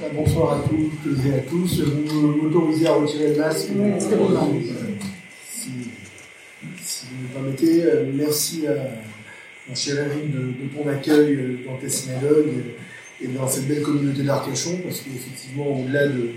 Bonsoir à toutes et à tous. Vous m'autorisez à retirer le masque si, si, vous me permettez. Merci à mon cher Eric de, de ton accueil dans ta synagogue et dans cette belle communauté d'Arcachon, parce qu'effectivement, au-delà de,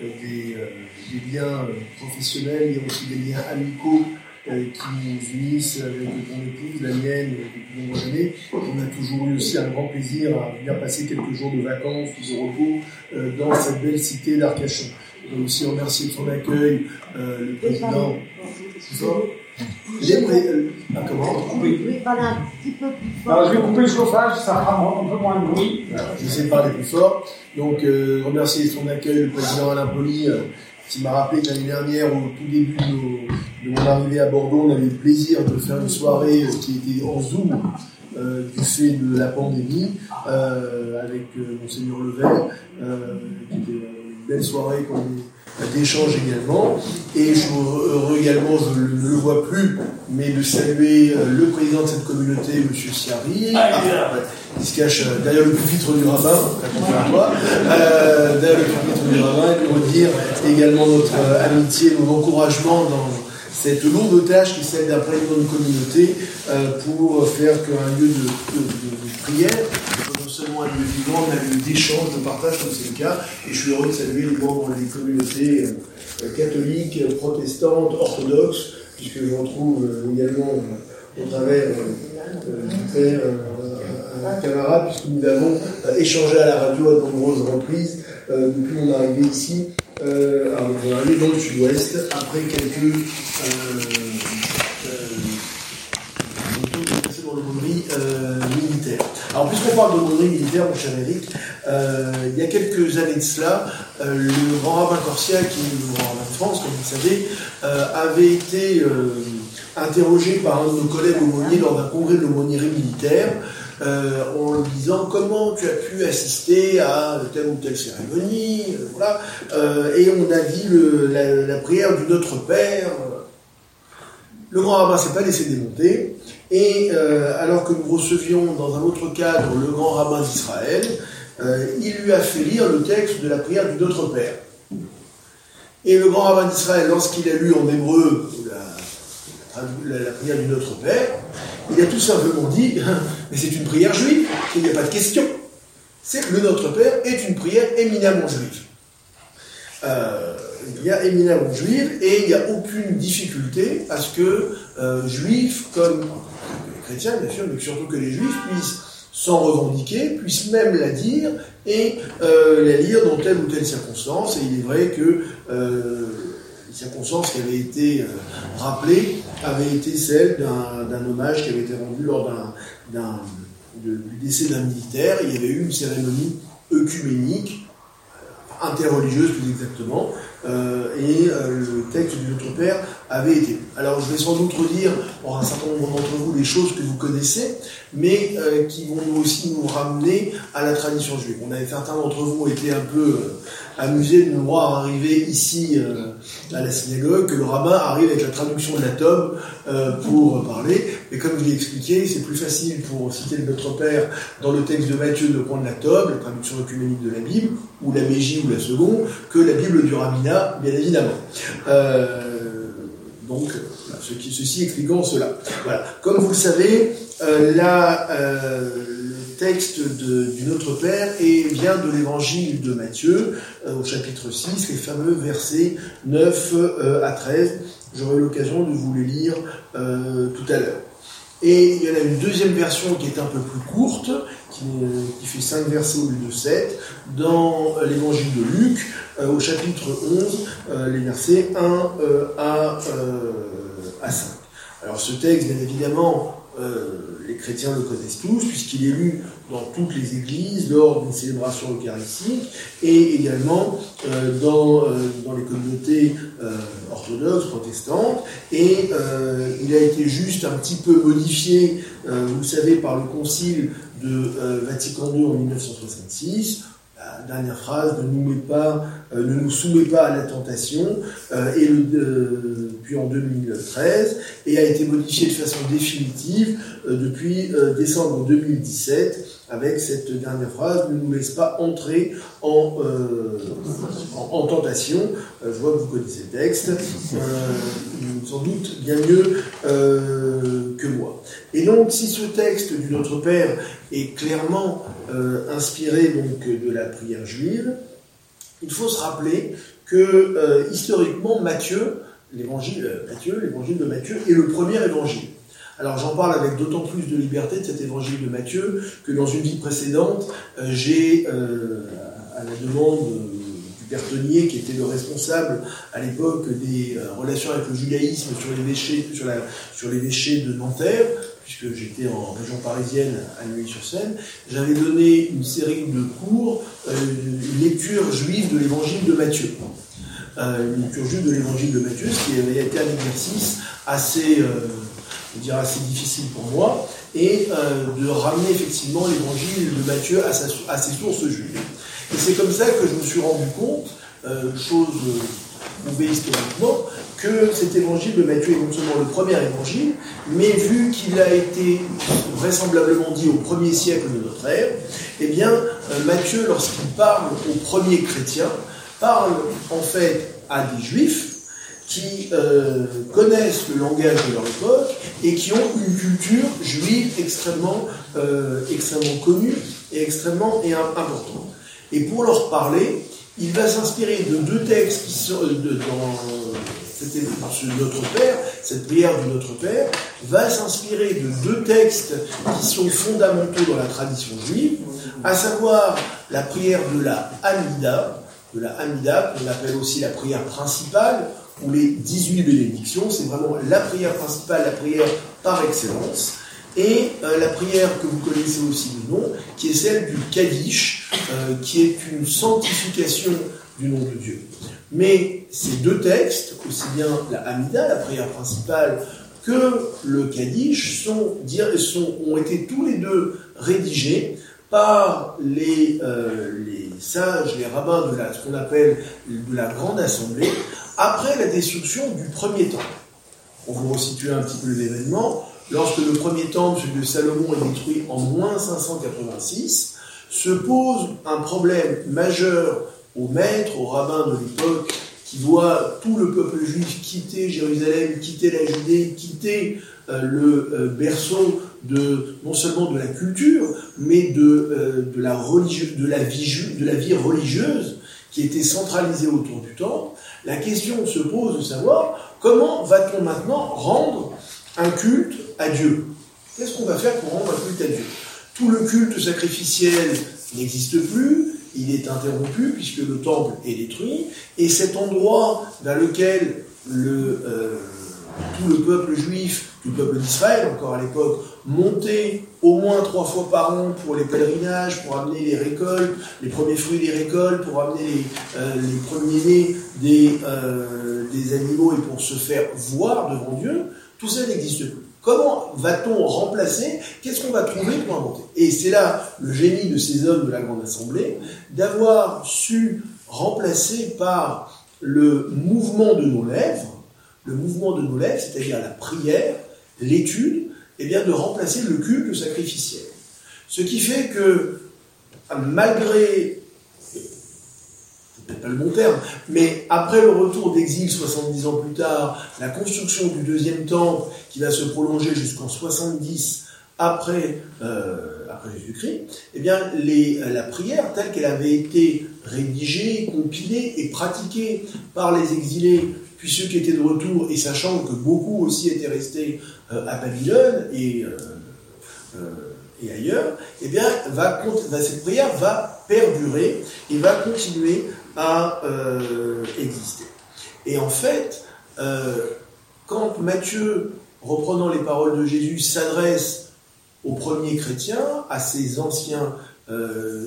des, des, liens professionnels, il y a aussi des liens amicaux euh, qui nous unissent avec ton épouse, la mienne, depuis de nombreuses années. On a toujours eu aussi un grand plaisir à venir passer quelques jours de vacances ou de repos euh, dans cette belle cité d'Arcachon. Je veux aussi remercier de son accueil euh, le président. J'ai ah, comment Oui, parler un petit peu plus fort. Alors, je vais couper le chauffage, ça fera un peu moins de bruit. J'essaie de parler plus fort. Donc, euh, remercier de son accueil le président Alain Poli, qui m'a rappelé que l'année dernière, au tout début de, mon arrivée à Bordeaux, on avait le plaisir de faire une soirée euh, qui était en Zoom euh, du fait de la pandémie, euh, avec Monseigneur Levert, qui était une belle soirée qu'on d'échange également. Et je heureux également, je ne le vois plus, mais de saluer le président de cette communauté, M. Siari, il se cache derrière le pupitre du rabbin, euh, derrière le pupitre du rabbin, et de redire également notre amitié, nos encouragements dans cette lourde tâche qui est celle d'un président de communauté euh, pour faire qu'un lieu de, prière seulement un lieu vivant, mais un lieu d'échange, de partage, comme c'est le cas. Et je suis heureux de saluer les membres des communautés euh, catholiques, protestantes, orthodoxes, puisque j'en trouve euh, également au travers du père un camarade, puisque nous avons échangé à la radio à de nombreuses reprises depuis mon arrivée ici euh, alors, on dans le sud-ouest, après quelques. Euh, euh, dans euh, militaire. Alors, puisqu'on parle d'aumônerie militaire, mon cher Eric, euh, il y a quelques années de cela, euh, le grand rabbin Corsia, qui est le grand rabbin de France, comme vous le savez, avait été interrogé par un de nos collègues aumôniers lors d'un congrès de l'aumônerie militaire euh, en lui disant comment tu as pu assister à telle ou telle cérémonie, euh, voilà. Euh, et on a dit le, la, prière du Notre Père. Le grand rabbin s'est pas laissé démonter, et alors que nous recevions dans un autre cadre le grand rabbin d'Israël, il lui a fait lire le texte de la prière du Notre Père. Et le grand rabbin d'Israël, lorsqu'il a lu en hébreu la, prière du Notre Père, il a tout simplement dit, mais c'est une prière juive, il n'y a pas de question. C'est le Notre Père est une prière éminemment juive. Euh, il y a éminemment juive et il n'y a aucune difficulté à ce que euh, juifs, comme bien sûr, mais surtout que les juifs puissent s'en revendiquer, puissent même la dire et euh, la lire dans telle ou telle circonstance. Et il est vrai que les circonstances qui avaient été rappelées avait été celle d'un hommage qui avait été rendu lors d'un du décès d'un militaire. Il y avait eu une cérémonie œcuménique, interreligieuse plus exactement, euh, et euh, le texte du Notre Père avait été. Alors je vais sans doute redire pour un certain nombre d'entre vous des choses que vous connaissez, mais euh, qui vont aussi nous ramener à la tradition juive. On avait certains d'entre vous été un peu amusés de nous voir arriver ici à la synagogue, que le rabbin arrive avec la traduction de la tome pour parler. Mais comme je l'ai expliqué, c'est plus facile pour citer Notre Père dans le texte de Matthieu de prendre la tome, la traduction œcuménique de la Bible, ou la Mégie ou la Seconde, que la Bible du Rabbinat, bien évidemment. Euh, donc, ceci expliquant cela. Voilà. Comme vous le savez, euh, euh, le texte du Notre Père et vient de l'évangile de Matthieu, au chapitre 6, les fameux versets 9 à 13. J'aurai l'occasion de vous les lire tout à l'heure. Et il y en a une deuxième version qui est un peu plus courte, qui, fait 5 versets au lieu de 7, dans l'évangile de Luc, euh, au chapitre 11, euh, les versets 1 euh, à, à 5. Alors ce texte, bien évidemment, les chrétiens le connaissent tous, puisqu'il est lu dans toutes les églises lors d'une célébration eucharistique et également dans, dans les communautés orthodoxes, protestantes. Et il a été juste un petit peu modifié, vous savez, par le concile de Vatican II en 1966 dernière phrase, ne nous, pas, euh, ne nous soumet pas à la tentation, euh, et le, puis en 2013, et a été modifié de façon définitive euh, depuis décembre 2017 avec cette dernière phrase, ne nous laisse pas entrer en, euh, en, tentation. Euh, je vois que vous connaissez le texte, euh, sans doute bien mieux que moi. Et donc, si ce texte du Notre Père est clairement inspiré donc, de la prière juive, il faut se rappeler que historiquement, Matthieu, l'évangile Matthieu, l'évangile de Matthieu est le premier évangile. Alors j'en parle avec d'autant plus de liberté de cet évangile de Matthieu que dans une vie précédente, euh, j'ai, euh, à la demande du père Tonier, qui était le responsable à l'époque des euh, relations avec le judaïsme sur déchets, sur, la, sur déchets de Nanterre, puisque j'étais en région parisienne à Neuilly-sur-Seine, j'avais donné une série de cours, une lecture juive de l'évangile de Matthieu. une lecture juive de l'évangile de Matthieu, ce qui avait été un exercice assez assez difficile pour moi, et euh, de ramener effectivement l'évangile de Matthieu à, ses sources juives. Et c'est comme ça que je me suis rendu compte, euh, chose prouvée historiquement, que cet évangile de Matthieu est non seulement le premier évangile, mais vu qu'il a été vraisemblablement dit au premier siècle de notre ère, eh bien, euh, Matthieu, lorsqu'il parle aux premiers chrétiens, parle en fait à des juifs, qui euh, connaissent le langage de leur époque et qui ont une culture juive extrêmement, euh, extrêmement connue et extrêmement et importante. Et pour leur parler, il va s'inspirer de deux textes qui sont dans ce Notre Père, cette prière du Notre Père, va s'inspirer de deux textes qui sont fondamentaux dans la tradition juive, à savoir la prière de la Hamida, de la Hamida, qu'on appelle aussi la prière principale, ou les 18 bénédictions, c'est vraiment la prière principale, la prière par excellence, et euh, la prière que vous connaissez aussi de nom, qui est celle du Kaddish, euh, qui est une sanctification du nom de Dieu. Mais ces deux textes, aussi bien la Hamida, la prière principale, que le Kaddish, sont, ont été tous les deux rédigés par les, euh, les sages, les rabbins de la, ce qu'on appelle de la Grande Assemblée, après la destruction du premier temple. On vous resitue un petit peu l'événement. Lorsque le premier temple, celui de Salomon, est détruit en moins 586, se pose un problème majeur aux maîtres, aux rabbins de l'époque, qui voient tout le peuple juif quitter Jérusalem, quitter la Judée, quitter euh, le euh, berceau de non seulement de la culture, mais de, euh, de, la, de, la, vie, de la vie religieuse qui était centralisée autour du temple, la question se pose de savoir comment va-t-on maintenant rendre un culte à Dieu? Qu'est-ce qu'on va faire pour rendre un culte à Dieu? Tout le culte sacrificiel n'existe plus, il est interrompu puisque le temple est détruit, et cet endroit vers lequel le, euh, tout le peuple juif, tout le peuple d'Israël, encore à l'époque, montait au moins trois fois par an pour les pèlerinages, pour amener les récoltes, les premiers fruits des récoltes, pour amener les, euh, premiers-nés des, euh, des animaux et pour se faire voir devant Dieu, tout ça n'existe plus. Comment va-t-on remplacer? Qu'est-ce qu'on va trouver pour inventer? Et c'est là le génie de ces hommes de la Grande Assemblée, d'avoir su remplacer par le mouvement de nos lèvres, le mouvement de nos lèvres, c'est-à-dire la prière, l'étude, et eh bien de remplacer le culte sacrificiel. Ce qui fait que, malgré, pas le bon terme, mais après le retour d'exil 70 ans plus tard, la construction du deuxième temple qui va se prolonger jusqu'en 70 après, euh, après Jésus-Christ, eh bien, les, la prière telle qu'elle avait été rédigée, compilée et pratiquée par les exilés puis ceux qui étaient de retour, et sachant que beaucoup aussi étaient restés euh, à Babylone et, euh, euh, et ailleurs, eh bien, cette prière va perdurer et va continuer à exister. Et en fait, quand Matthieu, reprenant les paroles de Jésus, s'adresse aux premiers chrétiens, à ces anciens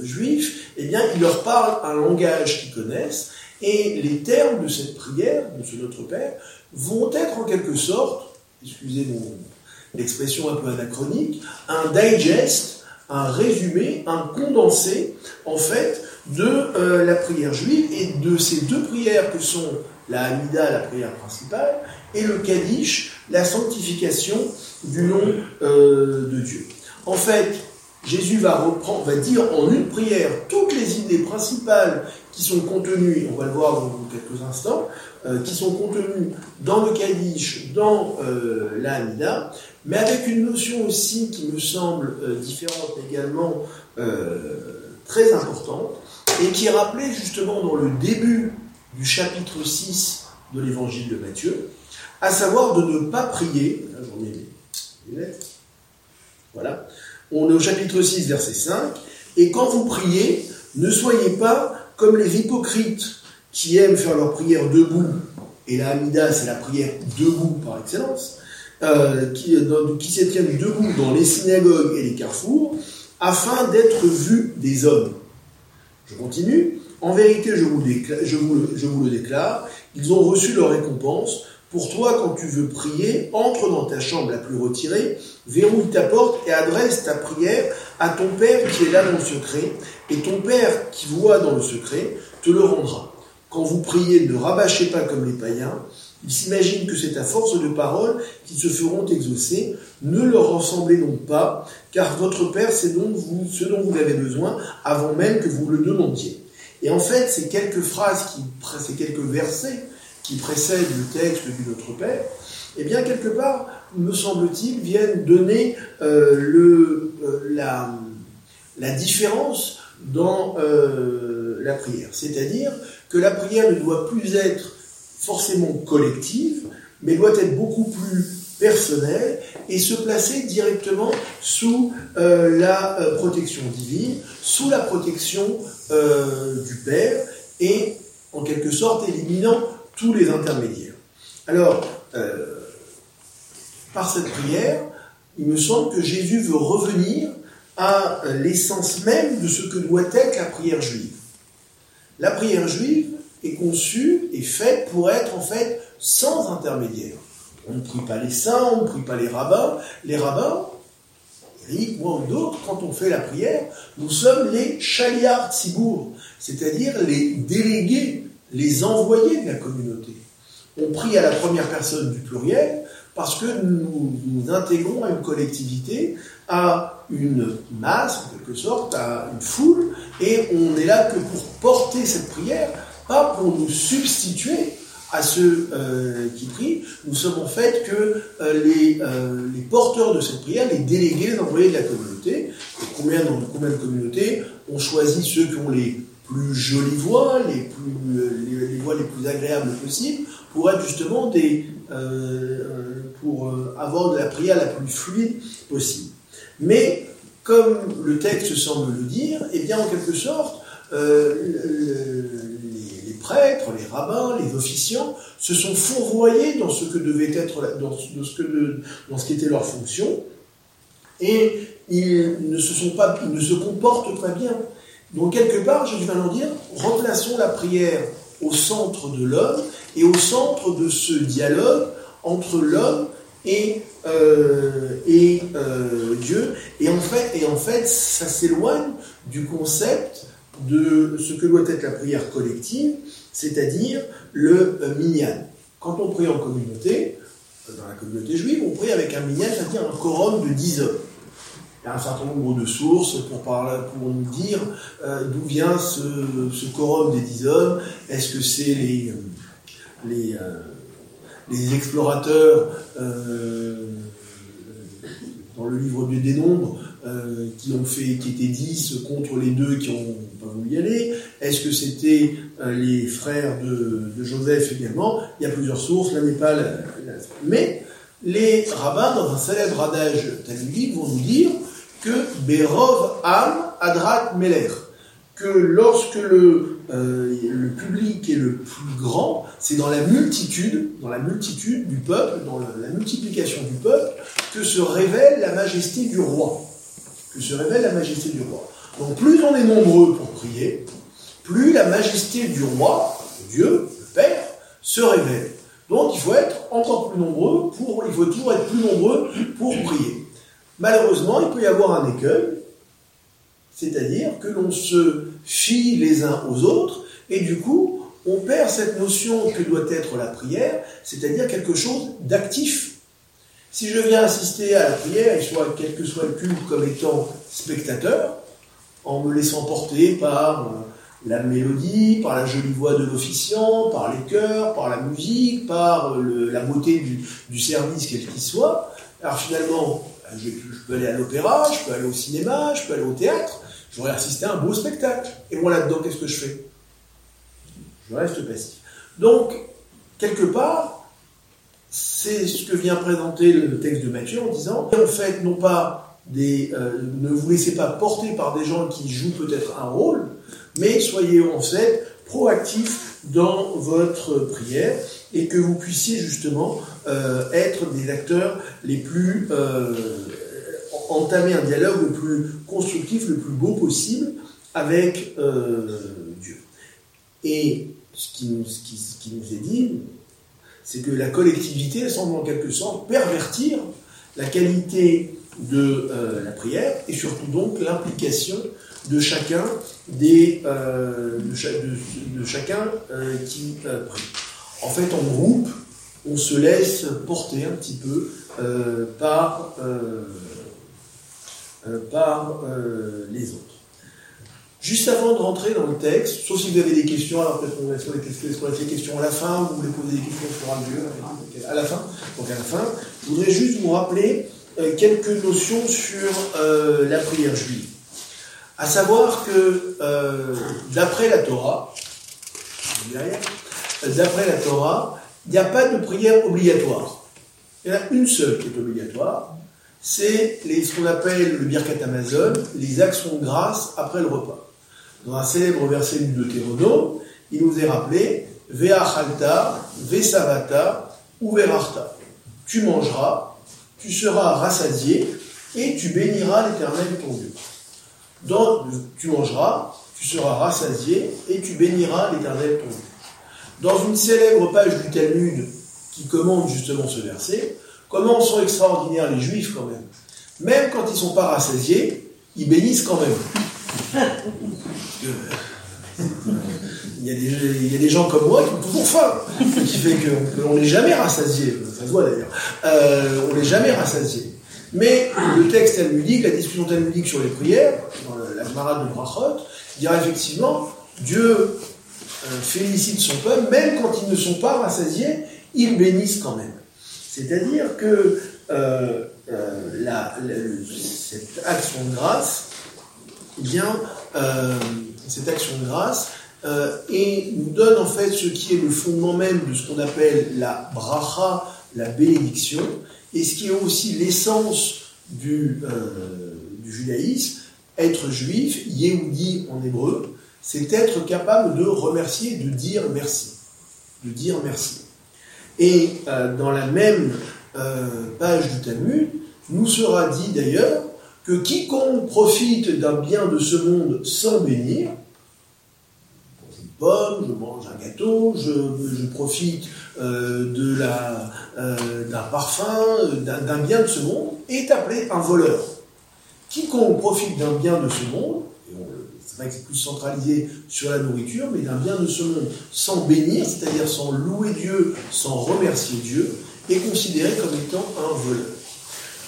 juifs, eh bien, il leur parle un langage qu'ils connaissent, et les termes de cette prière, de ce Notre Père, vont être en quelque sorte, excusez mon l'expression un peu anachronique, un digest, un résumé, un condensé, en fait, de euh, la prière juive et de ces deux prières que sont la Hamida, la prière principale, et le Kaddish, la sanctification du nom euh, de Dieu. En fait, Jésus va va dire en une prière toutes les idées principales qui sont contenues, on va le voir dans quelques instants, euh, qui sont contenues dans le Kaddish, dans euh, mais avec une notion aussi qui me semble euh, différente également, très importante, et qui est rappelée justement dans le début du chapitre 6 de l'évangile de Matthieu, à savoir de ne pas prier, voilà, on est au chapitre 6, verset 5. Et quand vous priez, ne soyez pas comme les hypocrites qui aiment faire leur prière debout. Et la Hamida, c'est la prière debout par excellence. Euh, qui, se tiennent debout dans les synagogues et les carrefours, afin d'être vus des hommes. Je continue. En vérité, je vous, le déclare, ils ont reçu leur récompense. Pour toi, quand tu veux prier, entre dans ta chambre la plus retirée, verrouille ta porte et adresse ta prière à ton Père qui est là dans le secret, et ton Père qui voit dans le secret te le rendra. Quand vous priez, ne rabâchez pas comme les païens. Ils s'imaginent que c'est à force de paroles qu'ils se feront exaucer. Ne leur ressemblez donc pas, car votre Père sait donc ce dont vous avez besoin avant même que vous le demandiez. Et en fait, ces quelques phrases, qui, ces quelques versets qui précèdent le texte du Notre Père, eh bien, quelque part, me semble-t-il, viennent donner euh, le, euh, la, la, différence dans euh, la prière. C'est-à-dire que la prière ne doit plus être forcément collective, mais doit être beaucoup plus personnelle et se placer directement sous la protection divine, sous la protection du Père et en quelque sorte éliminant tous les intermédiaires. Alors, euh, par cette prière, il me semble que Jésus veut revenir à l'essence même de ce que doit être la prière juive. La prière juive est conçue et faite pour être en fait sans intermédiaire. On ne prie pas les saints, on ne prie pas les rabbins. Les rabbins, Eric, moi ou d'autres, quand on fait la prière, nous sommes les chaliards Tzibour, c'est-à-dire les délégués, les envoyés de la communauté. On prie à la première personne du pluriel parce que nous nous intégrons à une collectivité, à une masse, en quelque sorte, à une foule, et on est là que pour porter cette prière, pas pour nous substituer à ceux euh, qui prient. Nous sommes en fait que euh, les, euh, les, porteurs de cette prière, les délégués, les envoyés de la communauté. Et combien, dans combien de communautés on choisit ceux qui ont les plus jolies voix, les, plus, les, les voix les plus agréables possibles, pour être justement des, euh, pour euh, avoir de la prière la plus fluide possible. Mais comme le texte semble le dire, eh bien en quelque sorte, euh, les, prêtres, les rabbins, les officiants se sont fourvoyés dans ce que devait être, dans, ce, que dans ce qui était leur fonction, et ils ne se sont pas, ils ne se comportent pas bien. Donc quelque part, je vais leur dire, remplaçons la prière au centre de l'homme et au centre de ce dialogue entre l'homme et, euh, et euh, Dieu. Et en, fait, et en fait, ça s'éloigne du concept de ce que doit être la prière collective, c'est-à-dire le euh, minyan. Quand on prie en communauté, dans la communauté juive, on prie avec un minyan, c'est-à-dire un quorum de 10 hommes. Il y a un certain nombre de sources pour, parler, pour nous dire d'où vient ce, quorum des 10 hommes. Est-ce que c'est les, les explorateurs euh, dans le livre des nombres euh, qui ont fait, qui étaient 10 contre les deux qui ont pas voulu y aller? Est-ce que c'était euh, les frères de, Joseph également? Il y a plusieurs sources, n'est pas Mais les rabbins, dans un célèbre adage talmudique, vont nous dire que Berov Am Adrat que lorsque le euh, le public est le plus grand, c'est dans la multitude, dans la multitude du peuple, dans la, multiplication du peuple, que se révèle la majesté du roi. Que se révèle la majesté du roi. Donc plus on est nombreux pour prier, plus la majesté du roi, Dieu, le Père, se révèle. Donc il faut être encore plus nombreux pour, il faut toujours être plus nombreux pour prier. Malheureusement, il peut y avoir un écueil, c'est-à-dire que l'on se fie les uns aux autres, et du coup, on perd cette notion que doit être la prière, c'est-à-dire quelque chose d'actif. Si je viens assister à la prière, et soit quel que soit le culte, comme étant spectateur, en me laissant porter par euh, la mélodie, par la jolie voix de l'officiant, par les chœurs, par la musique, par euh, la beauté du, service, quel qu'il soit, alors finalement, je, peux aller à l'opéra, je peux aller au cinéma, je peux aller au théâtre, j'aurais assisté à un beau spectacle. Et moi là-dedans, qu'est-ce que je fais? Je reste passif. Donc, quelque part, c'est ce que vient présenter le texte de Matthieu en disant, en fait, non pas des, euh, ne vous laissez pas porter par des gens qui jouent peut-être un rôle, mais soyez en fait proactifs dans votre prière et que vous puissiez justement euh, être des acteurs les plus euh, entamer un dialogue le plus constructif, le plus beau possible avec Dieu. Et ce qui, nous, est dit, c'est que la collectivité semble en quelque sorte pervertir la qualité de euh, la prière et surtout donc l'implication de chacun des euh, de, chacun euh, qui prie. En fait, en groupe, on se laisse porter un petit peu par par les autres. Juste avant de rentrer dans le texte, sauf si vous avez des questions, alors peut-être qu'on laisse les questions à la fin, ou vous voulez poser des questions sur un lieu, à la fin. Donc à la fin, je voudrais juste vous rappeler euh, quelques notions sur euh, la prière juive. À savoir que euh, d'après la Torah, d'après la Torah, il n'y a pas de prière obligatoire. Il y en a une seule qui est obligatoire, c'est ce qu'on appelle le Birkat Amazon, les actions de grâce après le repas dans un célèbre verset du Deutéronome, il nous est rappelé Ve'achalta, Ve'savata ou Ve'rarta. Tu mangeras, tu seras rassasié et tu béniras l'éternel ton Dieu. Donc, tu mangeras, tu seras rassasié et tu béniras l'éternel ton Dieu. Dans une célèbre page du Talmud qui commande justement ce verset, comment sont extraordinaires les juifs quand même. Même quand ils ne sont pas rassasiés, ils bénissent quand même. il, y a des, gens comme moi qui ont toujours faim, qui fait qu'on n'est jamais rassasié, ça se voit d'ailleurs, euh, on n'est jamais rassasié. Mais le texte talmudique, la discussion talmudique sur les prières, dans la marade de Brachot, dira effectivement, Dieu félicite son peuple, même quand ils ne sont pas rassasiés, ils bénissent quand même. C'est-à-dire que euh, la, cette action de grâce, eh bien, cette action de grâce, euh, et nous donne en fait ce qui est le fondement même de ce qu'on appelle la bracha, la bénédiction, et ce qui est aussi l'essence du, euh, du, judaïsme, être juif, Yehudi en hébreu, c'est être capable de remercier, de dire merci. De dire merci. Et euh, dans la même page du Talmud, nous sera dit d'ailleurs que quiconque profite d'un bien de ce monde sans bénir, une pomme, je mange un gâteau, je, profite euh, de euh, d'un parfum, d'un, bien de ce monde, est appelé un voleur. Quiconque profite d'un bien de ce monde, c'est vrai que c'est plus centralisé sur la nourriture, mais d'un bien de ce monde sans bénir, c'est-à-dire sans louer Dieu, sans remercier Dieu, est considéré comme étant un voleur.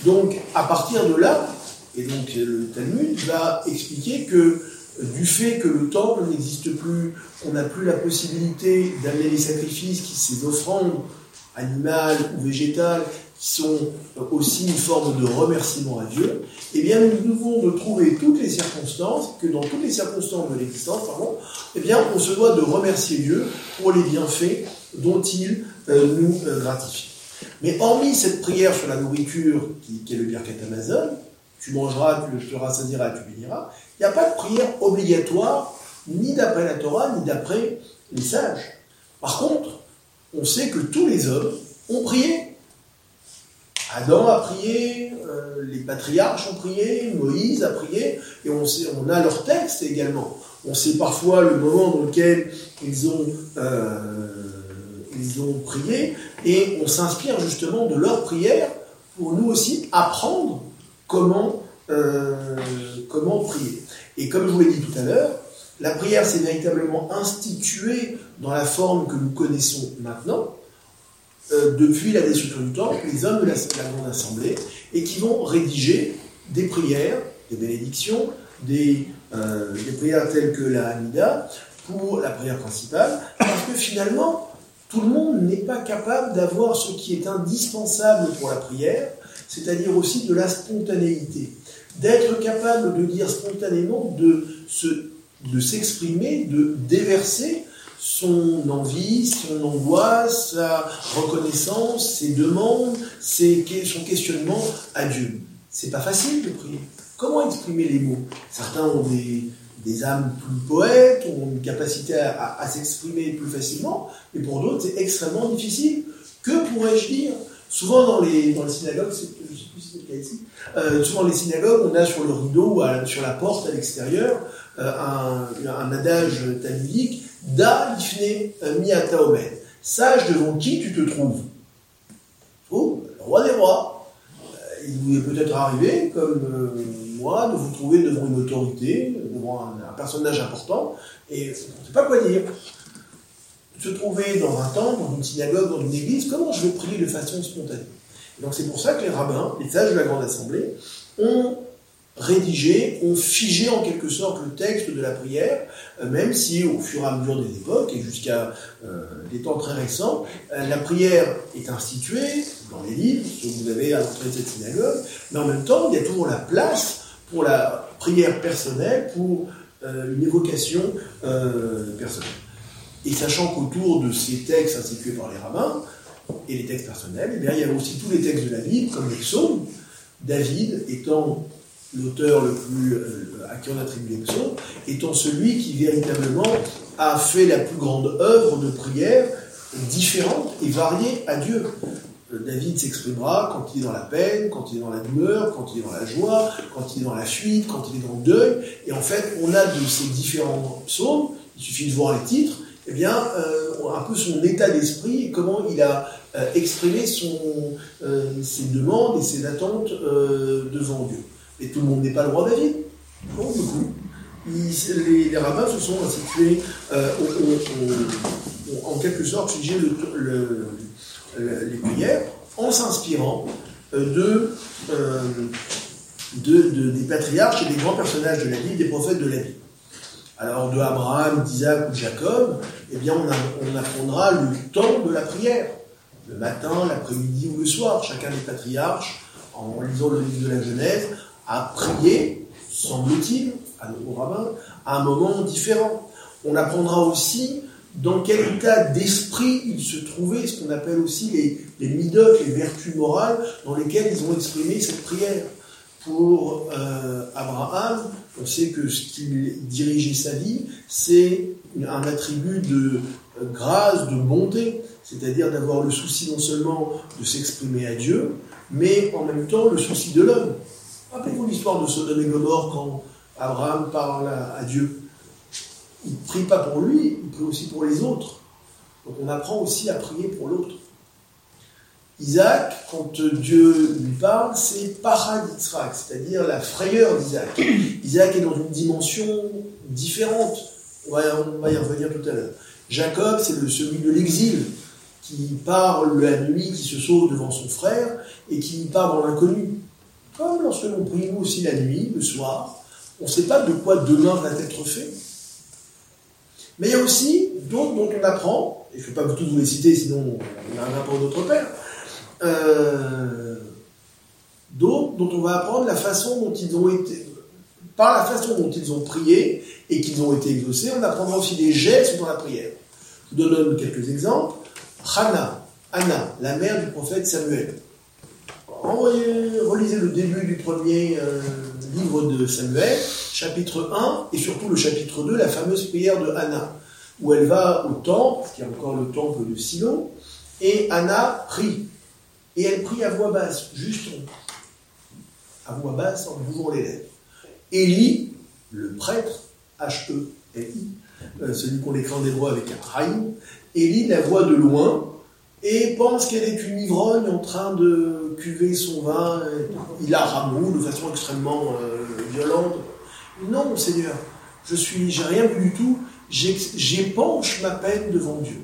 Donc, à partir de là, et donc le Talmud va expliquer que du fait que le temple n'existe plus, qu'on n'a plus la possibilité d'amener les sacrifices, qui ces offrandes animales ou végétales, sont aussi une forme de remerciement à Dieu, eh bien nous devons de trouver toutes les circonstances, que dans toutes les circonstances de l'existence, pardon, eh bien on se doit de remercier Dieu pour les bienfaits dont il euh, nous euh, gratifie. Mais hormis cette prière sur la nourriture, qui, est le Birkat Amazon, tu mangeras, tu te rassasiras, tu béniras. Il n'y a pas de prière obligatoire, ni d'après la Torah, ni d'après les sages. Par contre, on sait que tous les hommes ont prié. Adam a prié, euh, les patriarches ont prié, Moïse a prié, et on, a leur texte également. On sait parfois le moment dans lequel ils ont, euh, prié, et on s'inspire justement de leur prière pour nous aussi apprendre comment, euh, comment prier. Et comme je vous l'ai dit tout à l'heure, la prière s'est véritablement instituée dans la forme que nous connaissons maintenant, euh, depuis la destruction du temple, les hommes de la, Grande Assemblée, et qui vont rédiger des prières, des bénédictions, des, euh, des prières telles que la Hamida, pour la prière principale, parce que finalement, tout le monde n'est pas capable d'avoir ce qui est indispensable pour la prière, c'est-à-dire aussi de la spontanéité. D'être capable de dire spontanément, de, se, de s'exprimer, de déverser son envie, son angoisse, sa reconnaissance, ses demandes, son questionnement à Dieu. C'est pas facile de prier. Comment exprimer les mots? Certains ont des, des âmes plus poètes, ont une capacité à, s'exprimer plus facilement, mais pour d'autres, c'est extrêmement difficile. Que pourrais-je dire? Souvent dans les, dans les synagogues, je sais plus si c'est ici, euh, souvent les synagogues, on a sur le rideau, ou sur la porte à l'extérieur, euh, un, un, adage talmudique, Da ifne miata omed. Sage devant qui tu te trouves? Oh, le roi des rois. Euh, il vous est peut-être arrivé, comme de vous trouver devant une autorité, devant un, personnage important, et on ne sait pas quoi dire. Se trouver dans un temple, dans une synagogue, dans une église, comment je vais prier de façon spontanée? Donc c'est pour ça que les rabbins, les sages de la Grande Assemblée, ont rédigé, ont figé en quelque sorte le texte de la prière, euh, même si au fur et à mesure des époques et jusqu'à euh, des temps très récents, euh, la prière est instituée dans les livres que vous avez à l'entrée de cette synagogue, mais en même temps, il y a toujours la place pour la prière personnelle, pour une évocation personnelle. Et sachant qu'autour de ces textes institués par les rabbins, et les textes personnels, eh il y a aussi tous les textes de la Bible, comme les psaumes, David étant l'auteur le plus euh, à qui on attribue les psaumes, étant celui qui véritablement a fait la plus grande œuvre de prière différente et variée à Dieu. David s'exprimera quand il est dans la peine, quand il est dans la douleur, quand il est dans la joie, quand il est dans la fuite, quand il est dans le deuil. Et en fait, on a de ces différents psaumes, il suffit de voir les titres, eh bien, euh, un peu son état d'esprit et comment il a euh, exprimé son, euh, ses demandes et ses attentes devant Dieu. Et tout le monde n'est pas le roi David. Non, du coup. les, rabbins se sont institués, en quelque sorte, figé le euh, les prières en s'inspirant euh, euh, de, des patriarches et des grands personnages de la Bible, des prophètes de la Bible. Alors de Abraham, d'Isaac ou de Jacob, eh bien on, apprendra le temps de la prière, le matin, l'après-midi ou le soir. Chacun des patriarches, en lisant le livre de la Genèse, a prié, semble-t-il, à nos rabbins, à un moment différent. On apprendra aussi dans quel état d'esprit ils se trouvaient, ce qu'on appelle aussi les, les les vertus morales, dans lesquelles ils ont exprimé cette prière. Pour euh, Abraham, on sait que ce qui dirigeait sa vie, c'est un attribut de euh, grâce, de bonté, c'est-à-dire d'avoir le souci non seulement de s'exprimer à Dieu, mais en même temps le souci de l'homme. Rappelez-vous l'histoire de Sodome et Gomorre quand Abraham parle à Dieu il ne prie pas pour lui, il prie aussi pour les autres. Donc on apprend aussi à prier pour l'autre. Isaac, quand Dieu lui parle, c'est paraditzrak, c'est-à-dire la frayeur d'Isaac. Isaac est dans une dimension différente. On va, y revenir tout à l'heure. Jacob, c'est celui de l'exil, qui parle la nuit, qui se sauve devant son frère et qui part dans l'inconnu. Comme lorsque nous aussi la nuit, le soir, on ne sait pas de quoi demain va être fait. Mais il y a aussi d'autres dont on apprend, et je ne vais pas tous vous les citer, sinon on a un rapport d'autre père, euh, d'autres dont on va apprendre la façon dont ils ont été, par la façon dont ils ont prié et qu'ils ont été exaucés, on apprendra aussi des gestes dans la prière. Je vous donne quelques exemples. Hannah, Anna, la mère du prophète Samuel. Relisez le début du premier euh, livre de Samuel, chapitre 1 et surtout le chapitre 2, la fameuse prière de Anna, où elle va au temple, qui est encore le temple de Silo, et Anna prie. Et elle prie à voix basse, juste à voix basse en ouvrant les lèvres. Élie, le prêtre, H-E-L-I, euh, celui qu'on écrit en hébreu avec un raïm, Élie la voit de loin et pense qu'elle est une ivrogne en train de cuver son vin. Il a ramou de façon extrêmement euh, violente. Non, Seigneur, je suis, j'ai rien vu du tout. J'épanche ma peine devant Dieu.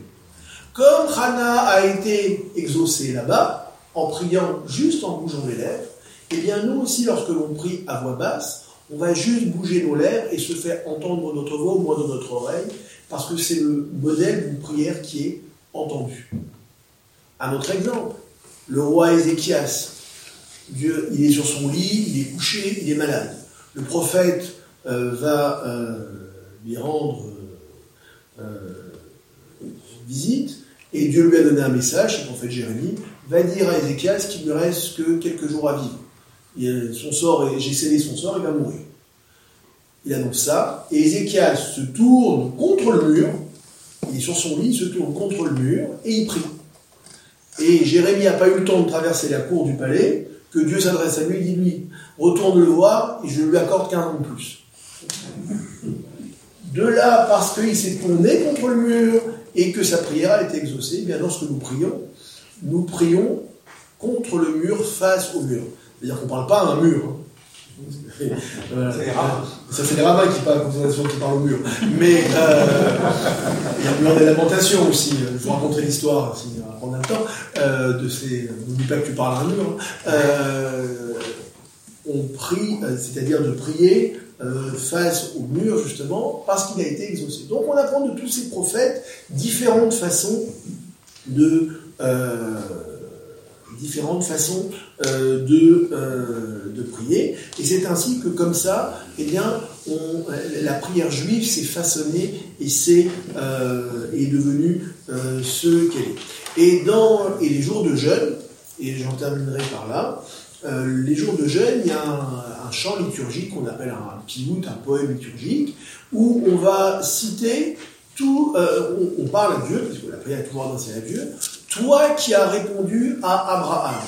Comme Hana a été exaucée là-bas, en priant juste en bougeant les lèvres, eh bien nous aussi, lorsque l'on prie à voix basse, on va juste bouger nos lèvres et se faire entendre notre voix au moins de notre oreille, parce que c'est le modèle d'une prière qui est entendue. Un autre exemple, le roi Ézéchias, Dieu, il est sur son lit, il est couché, il est malade. Le prophète euh, va euh, lui rendre euh, visite, et Dieu lui a donné un message, le prophète Jérémie, va dire à Ézéchias qu'il ne reste que quelques jours à vivre. son sort, j'ai scellé son sort, il va mourir. Il annonce ça, et Ézéchias se tourne contre le mur, il est sur son lit, il se tourne contre le mur, et il prie. Et Jérémie n'a pas eu le temps de traverser la cour du palais, que Dieu s'adresse à lui et dit lui, retourne le voir, et je lui accorde 15 ans de plus. De là, parce qu'il s'est tourné contre le mur et que sa prière a été exaucée, eh bien lorsque nous prions, nous prions contre le mur, face au mur. C'est-à-dire qu'on ne parle pas à un mur. Hein. Ça, c'est les rabbins qui parlent, qui parlent au mur. Mais euh, il y a plein des lamentations aussi. Je vous raconterai l'histoire, si on prendre un temps, euh, de ces. N'oublie pas que tu parles à un mur. Hein. Euh, on prie, c'est-à-dire de prier face au mur, justement, parce qu'il a été exaucé. Donc on apprend de tous ces prophètes différentes façons de différentes façons euh, de, euh, de prier. Et c'est ainsi que, comme ça, eh bien, on, la prière juive s'est façonnée et c'est euh, est devenue ce qu'elle est. Et dans et les jours de jeûne, et j'en terminerai par là, les jours de jeûne, il y a un, chant liturgique qu'on appelle un piout, un poème liturgique, où on va citer tout, on, on, parle à Dieu, parce que la prière est toujours adressée à Dieu, toi qui as répondu à Abraham,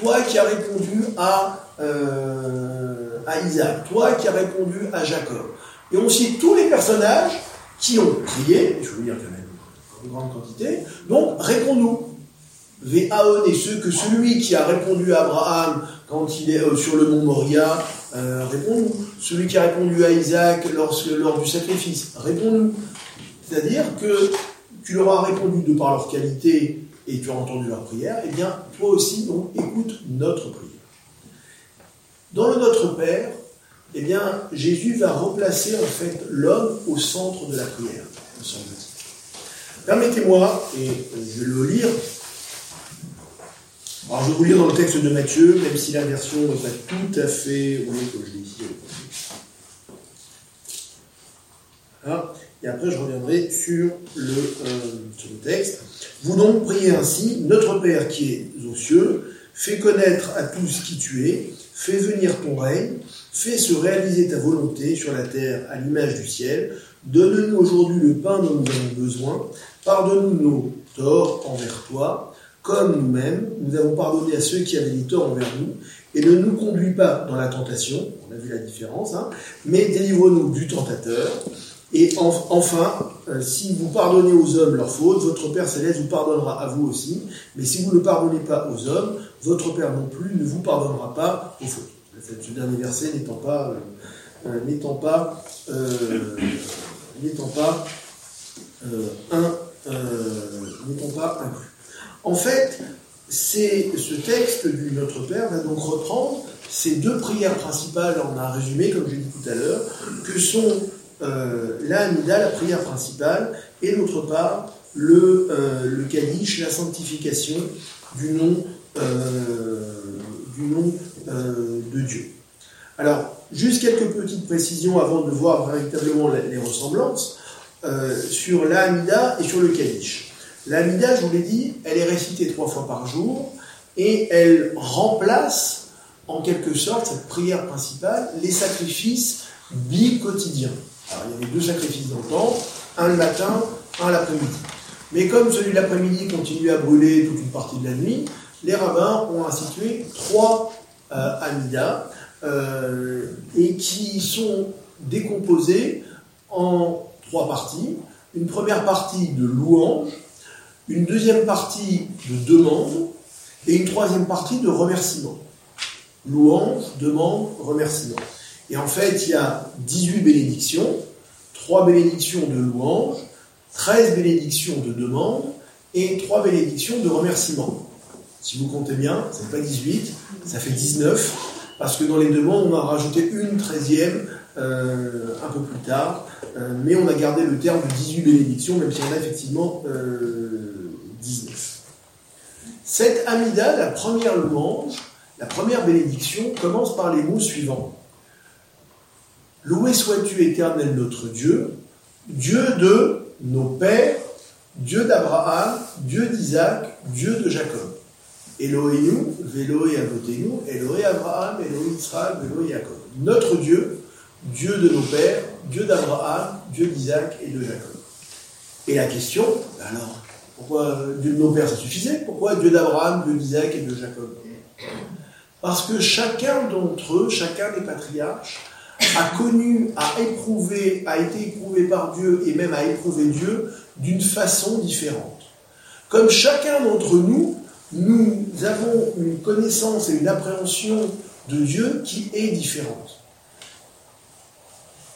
toi qui as répondu à, euh, à Isaac, toi qui as répondu à Jacob. Et on cite tous les personnages qui ont prié, je veux dire qu'il y en une grande quantité, donc réponds-nous. Véaon et ceux que celui qui a répondu à Abraham quand il est euh, sur le mont Moria, euh, réponds-nous. Celui qui a répondu à Isaac lorsque, lors du sacrifice, réponds-nous. C'est-à-dire que tu leur as répondu de par leur qualité et tu as entendu leur prière, eh bien, toi aussi, donc, écoute notre prière. Dans le Notre Père, eh bien, Jésus va replacer en fait l'homme au centre de la prière, Permettez-moi, et je vais le lire. Alors, je vais vous lire dans le texte de Matthieu, même si la version n'est pas tout à fait. Voyez que je l'ai ici. Ah, et après, je reviendrai sur le, euh, sur le texte. Vous donc priez ainsi, Notre Père qui es aux cieux, fais connaître à tous qui tu es, fais venir ton règne, fais se réaliser ta volonté sur la terre à l'image du ciel, donne-nous aujourd'hui le pain dont nous avons besoin, pardonne-nous nos torts envers toi, comme nous-mêmes, nous avons pardonné à ceux qui avaient des torts envers nous, et ne nous conduis pas dans la tentation, on a vu la différence, hein, mais délivre-nous du tentateur, et enfin, euh, si vous pardonnez aux hommes leurs fautes, votre Père céleste vous pardonnera à vous aussi. Mais si vous ne pardonnez pas aux hommes, votre Père non plus ne vous pardonnera pas aux fautes. Ce dernier verset n'étant pas, n'étant pas, inclus. En fait, c'est ce texte du Notre Père va donc reprendre ces deux prières principales, on a résumé, comme je l'ai dit tout à l'heure, que sont euh, la la prière principale, et d'autre part le, euh, le Kaddish, la sanctification du nom, du nom de Dieu. Alors, juste quelques petites précisions avant de voir véritablement les, ressemblances sur la et sur le Kaddish. La je vous l'ai dit, elle est récitée trois fois par jour et elle remplace en quelque sorte cette prière principale les sacrifices bi-quotidiens. Alors, il y avait deux sacrifices dans le temps, un le matin, un l'après-midi. Mais comme celui de l'après-midi continue à brûler toute une partie de la nuit, les rabbins ont institué trois euh, amidas euh, et qui sont décomposés en trois parties. Une première partie de louange, une deuxième partie de demande et une troisième partie de remerciement. Louange, demande, remerciement. Et en fait, il y a 18 bénédictions, 3 bénédictions de louange, 13 bénédictions de demande et trois bénédictions de remerciement. Si vous comptez bien, c'est pas 18, ça fait 19, parce que dans les demandes, on a rajouté une treizième euh, un peu plus tard, euh, mais on a gardé le terme de 18 bénédictions, même s'il y en a effectivement 19. Euh, Cette Amida, la première louange, la première bénédiction, commence par les mots suivants. Loué sois-tu éternel notre Dieu, Dieu de nos pères, Dieu d'Abraham, Dieu d'Isaac, Dieu de Jacob. Elohim, Véloé Avotenu, Elohé Abraham, Elohé Israël, Véloé Jacob. Notre Dieu, Dieu de nos pères, Dieu d'Abraham, Dieu d'Isaac et de Jacob. Et la question, alors, pourquoi Dieu de nos pères ça suffisait? Pourquoi Dieu d'Abraham, Dieu d'Isaac et de Jacob? Parce que chacun d'entre eux, chacun des patriarches, a connu, a éprouvé, a été éprouvé par Dieu et même a éprouvé Dieu d'une façon différente. Comme chacun d'entre nous, nous avons une connaissance et une appréhension de Dieu qui est différente.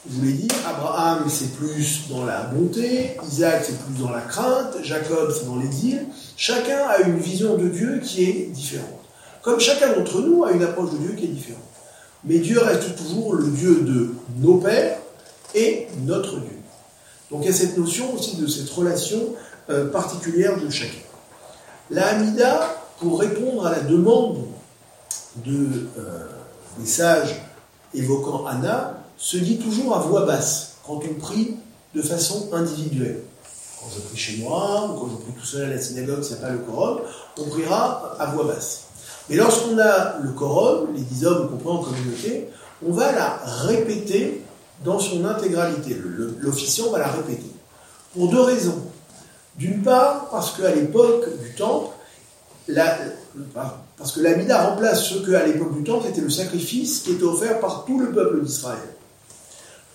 Je vous l'ai dit, Abraham c'est plus dans la bonté, Isaac c'est plus dans la crainte, Jacob c'est dans l'exil. Chacun a une vision de Dieu qui est différente. Comme chacun d'entre nous a une approche de Dieu qui est différente. Mais Dieu reste toujours le Dieu de nos pères et notre Dieu. Donc il y a cette notion aussi de cette relation euh, particulière de chacun. La Hamida, pour répondre à la demande de, euh, des sages évoquant Anna, se dit toujours à voix basse quand on prie de façon individuelle. Quand je prie chez moi, ou quand je prie tout seul à la synagogue, c'est pas le quorum, on priera à voix basse. Mais lorsqu'on a le quorum, les dix hommes qu'on prend en communauté, on va la répéter dans son intégralité. L'officiant va la répéter. Pour deux raisons. D'une part, parce qu'à l'époque du temple, la, parce que l'Amida remplace ce qu'à l'époque du temple était le sacrifice qui était offert par tout le peuple d'Israël.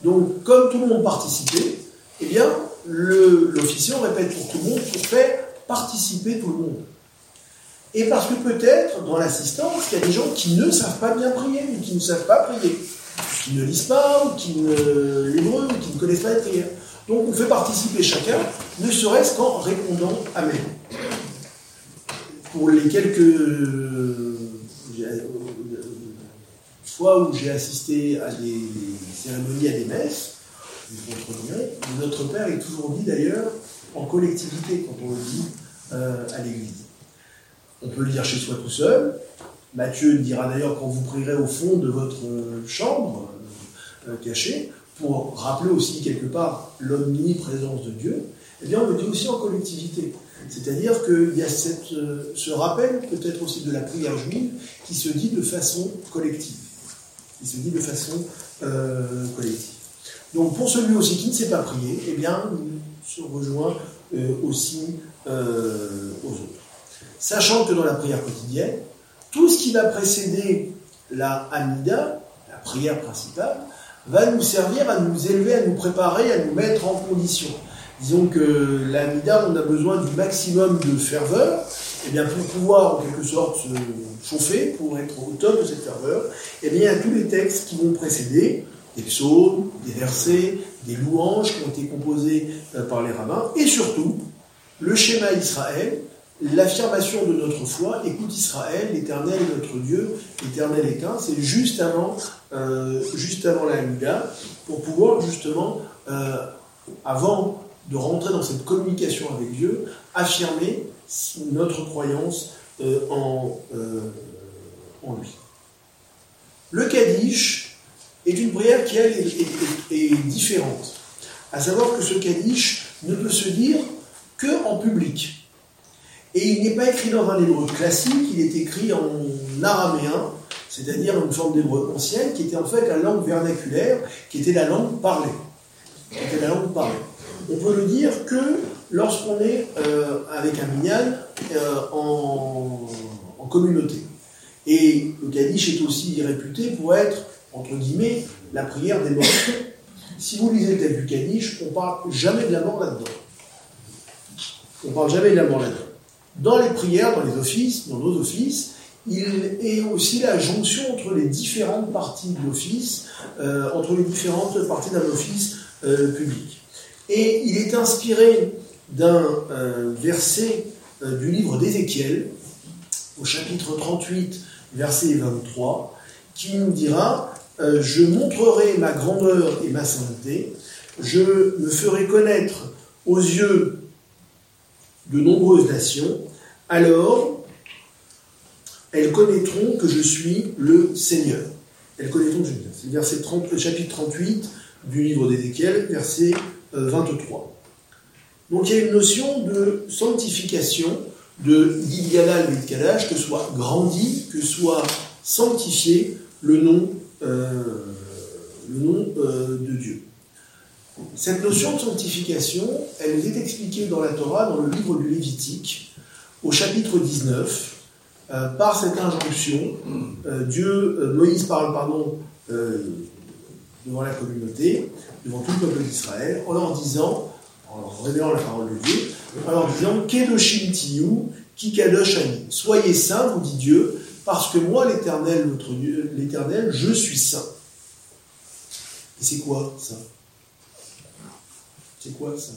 Donc, comme tout le monde participait, eh bien, l'officiant répète pour tout le monde pour faire participer tout le monde. Et parce que peut-être, dans l'assistance, il y a des gens qui ne savent pas bien prier, ou qui ne savent pas prier, qui ne lisent pas, ou qui ne l'hébreu, ou qui ne connaissent pas la prière. Donc on fait participer chacun, ne serait-ce qu'en répondant Amen. Pour les quelques euh, fois où j'ai assisté à des cérémonies, à des messes, notre Père est toujours dit d'ailleurs en collectivité quand on le dit euh, à l'Église. On peut le dire chez soi tout seul. Matthieu dira d'ailleurs quand vous prierez au fond de votre chambre euh, cachée, pour rappeler aussi quelque part l'omniprésence de Dieu, eh bien on le dit aussi en collectivité. C'est-à-dire qu'il y a euh, ce rappel peut-être aussi de la prière juive qui se dit de façon collective. Qui se dit de façon euh, collective. Donc pour celui aussi qui ne sait pas prier, eh bien il se rejoint aussi aux autres sachant que dans la prière quotidienne, tout ce qui va précéder la Amida, la prière principale, va nous servir à nous élever, à nous préparer, à nous mettre en condition. Disons que l'Amida, on a besoin du maximum de ferveur, et eh bien pour pouvoir en quelque sorte se chauffer, pour être au top de cette ferveur, et eh bien tous les textes qui vont précéder, des psaumes, des versets, des louanges qui ont été composés euh, par les rabbins, et surtout le schéma Israël, l'affirmation de notre foi, écoute Israël, l'Éternel notre Dieu, l'Éternel est un, c'est juste avant, euh, la Hamida, pour pouvoir justement, euh, avant de rentrer dans cette communication avec Dieu, affirmer notre croyance euh, en, lui. Le Kaddish est une prière qui, est, est différente. À savoir que ce Kaddish ne peut se dire que en public. Et il n'est pas écrit dans un hébreu classique, il est écrit en araméen, c'est-à-dire une forme d'hébreu ancienne, qui était en fait la langue vernaculaire, qui était la langue parlée. Qui la langue parlée. On peut le dire que lorsqu'on est euh, avec un minyan euh, en, communauté. Et le Kaddish est aussi réputé pour être, entre guillemets, la prière des morts. Si vous lisez le texte du Kaddish, on ne parle jamais de la mort là-dedans. On ne parle jamais de la mort là-dedans. Dans les prières, dans les offices, dans nos offices, il est aussi la jonction entre les différentes parties de l'office, euh, entre les différentes parties d'un office euh, public. Et il est inspiré d'un verset du livre d'Ézéchiel, au chapitre 38, verset 23, qui nous dira Je montrerai ma grandeur et ma sainteté, je me ferai connaître aux yeux de nombreuses nations, alors elles connaîtront que je suis le Seigneur. Elles connaîtront que je suis C'est le verset 30, chapitre 38 du livre d'Ézéchiel, verset 23. Euh, Donc il y a une notion de sanctification de Gidiala le Kadash, que soit grandi, que soit sanctifié le nom, euh, le euh, de Dieu. Cette notion de sanctification, elle est expliquée dans la Torah, dans le livre du Lévitique, au chapitre 19, euh, par cette injonction. Euh, Dieu, euh, Moïse parle, pardon, devant la communauté, devant tout le peuple d'Israël, en leur disant, en leur révélant la parole de Dieu, en leur disant Kedoshim tiyu, kikadosh ani. Soyez saints, vous dit Dieu, parce que moi, l'Éternel, Dieu, l'Éternel, je suis saint. Et c'est quoi ça? C'est quoi ça?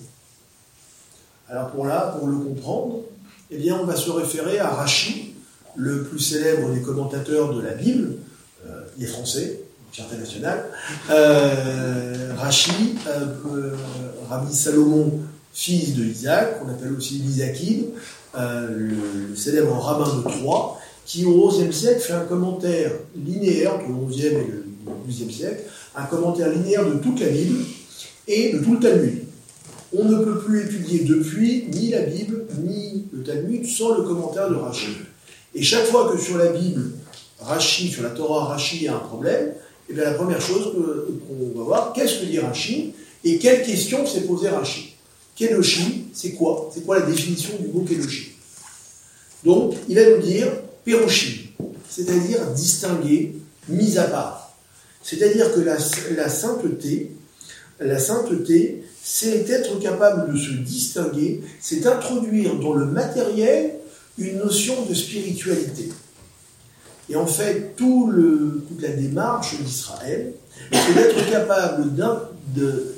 Alors pour là, pour le comprendre, eh bien, on va se référer à Rachi, le plus célèbre des commentateurs de la Bible. Euh, il est français, fierté nationale. Euh, Rachi, euh, Rabbi Salomon, fils de Isaac, qu'on appelle aussi l'Isakide, le, célèbre rabbin de Troyes, qui au XIe siècle fait un commentaire linéaire, entre le XIe et le XIIe siècle, un commentaire linéaire de toute la Bible et de tout le Talmud on ne peut plus étudier depuis ni la Bible ni le Talmud sans le commentaire de Rachid. Et chaque fois que sur la Bible, Rachid, sur la Torah, Rachid a un problème, et eh bien la première chose qu'on va voir, qu'est-ce que dit Rachid et quelle question s'est posée Rachid Kedoshi, c'est quoi? C'est quoi la définition du mot Kedoshi Donc, il va nous dire Perushi, c'est-à-dire distinguer, mis à part. C'est-à-dire que la sainteté, la sainteté, c'est être capable de se distinguer, c'est introduire dans le matériel une notion de spiritualité. Et en fait, tout toute la démarche d'Israël, c'est d'être capable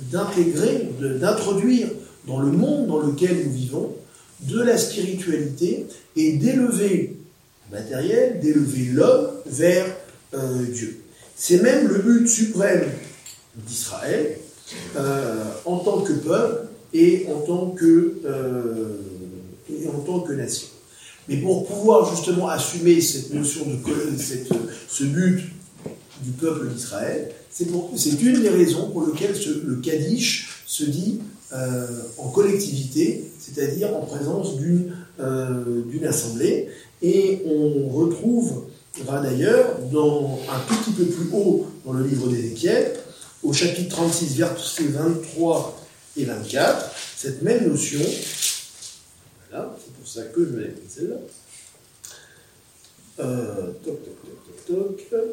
d'intégrer, d'introduire dans le monde dans lequel nous vivons de la spiritualité et d'élever le matériel, d'élever l'homme vers euh, Dieu. C'est même le but suprême d'Israël, euh, en tant que peuple et en tant que, euh, en tant que nation. Mais pour pouvoir justement assumer cette notion de cette, ce but du peuple d'Israël, c'est une des raisons pour lesquelles le Kaddish se dit euh, en collectivité, c'est-à-dire en présence d'une assemblée. Et on retrouvera d'ailleurs dans un petit peu plus haut dans le livre d'Ézéchiel au chapitre 36, versets 23 et 24, cette même notion, voilà, c'est pour ça que je l'ai pris celle-là. Euh, toc, toc, toc,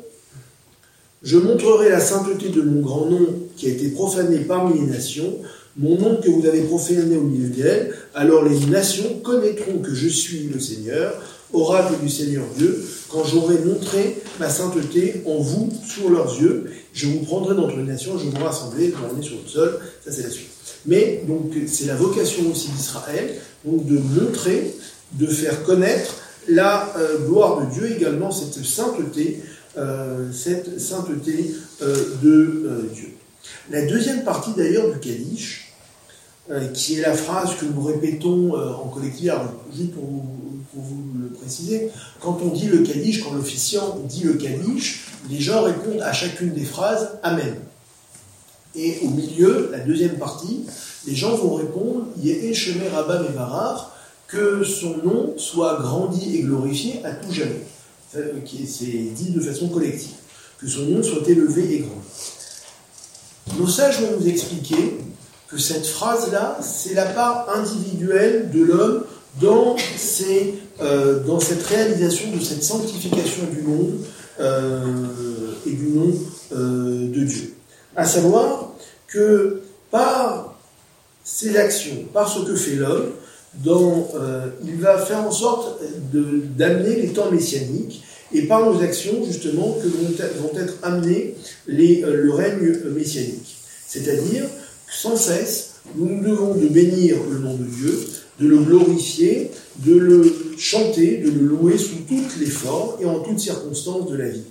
je montrerai la sainteté de mon grand nom qui a été profané parmi les nations, mon nom que vous avez profané au milieu d'elles, alors les nations connaîtront que je suis le Seigneur, oracle du Seigneur Dieu, quand j'aurai montré ma sainteté en vous sur leurs yeux, je vous prendrai d'entre les nations, je vous rassemblerai, je vous sur le sol, ça c'est la suite. Mais donc c'est la vocation aussi d'Israël, donc de montrer, de faire connaître la euh, gloire de Dieu, également cette sainteté, euh, cette sainteté euh, de Dieu. La deuxième partie d'ailleurs du Kaddish, qui est la phrase que nous répétons en collectif, juste pour vous, le préciser, quand on dit le Kaddish, quand l'officiant dit le Kaddish, les gens répondent à chacune des phrases Amen. Et au milieu, la deuxième partie, les gens vont répondre Yehe Rabba Mevarar, que son nom soit grandi et glorifié à tout jamais. C'est dit de façon collective. Que son nom soit élevé et grand. Nos sages vont nous expliquer que cette phrase-là, c'est la part individuelle de l'homme dans, euh, dans cette réalisation de cette sanctification du monde euh, et du nom euh, de Dieu. À savoir que par ses actions, par ce que fait l'homme, il va faire en sorte d'amener les temps messianiques et par nos actions justement que vont, être amenés le règne messianique. C'est-à-dire sans cesse nous nous devons de bénir le nom de Dieu, de le glorifier, de le chanter, de le louer sous toutes les formes et en toutes circonstances de la vie.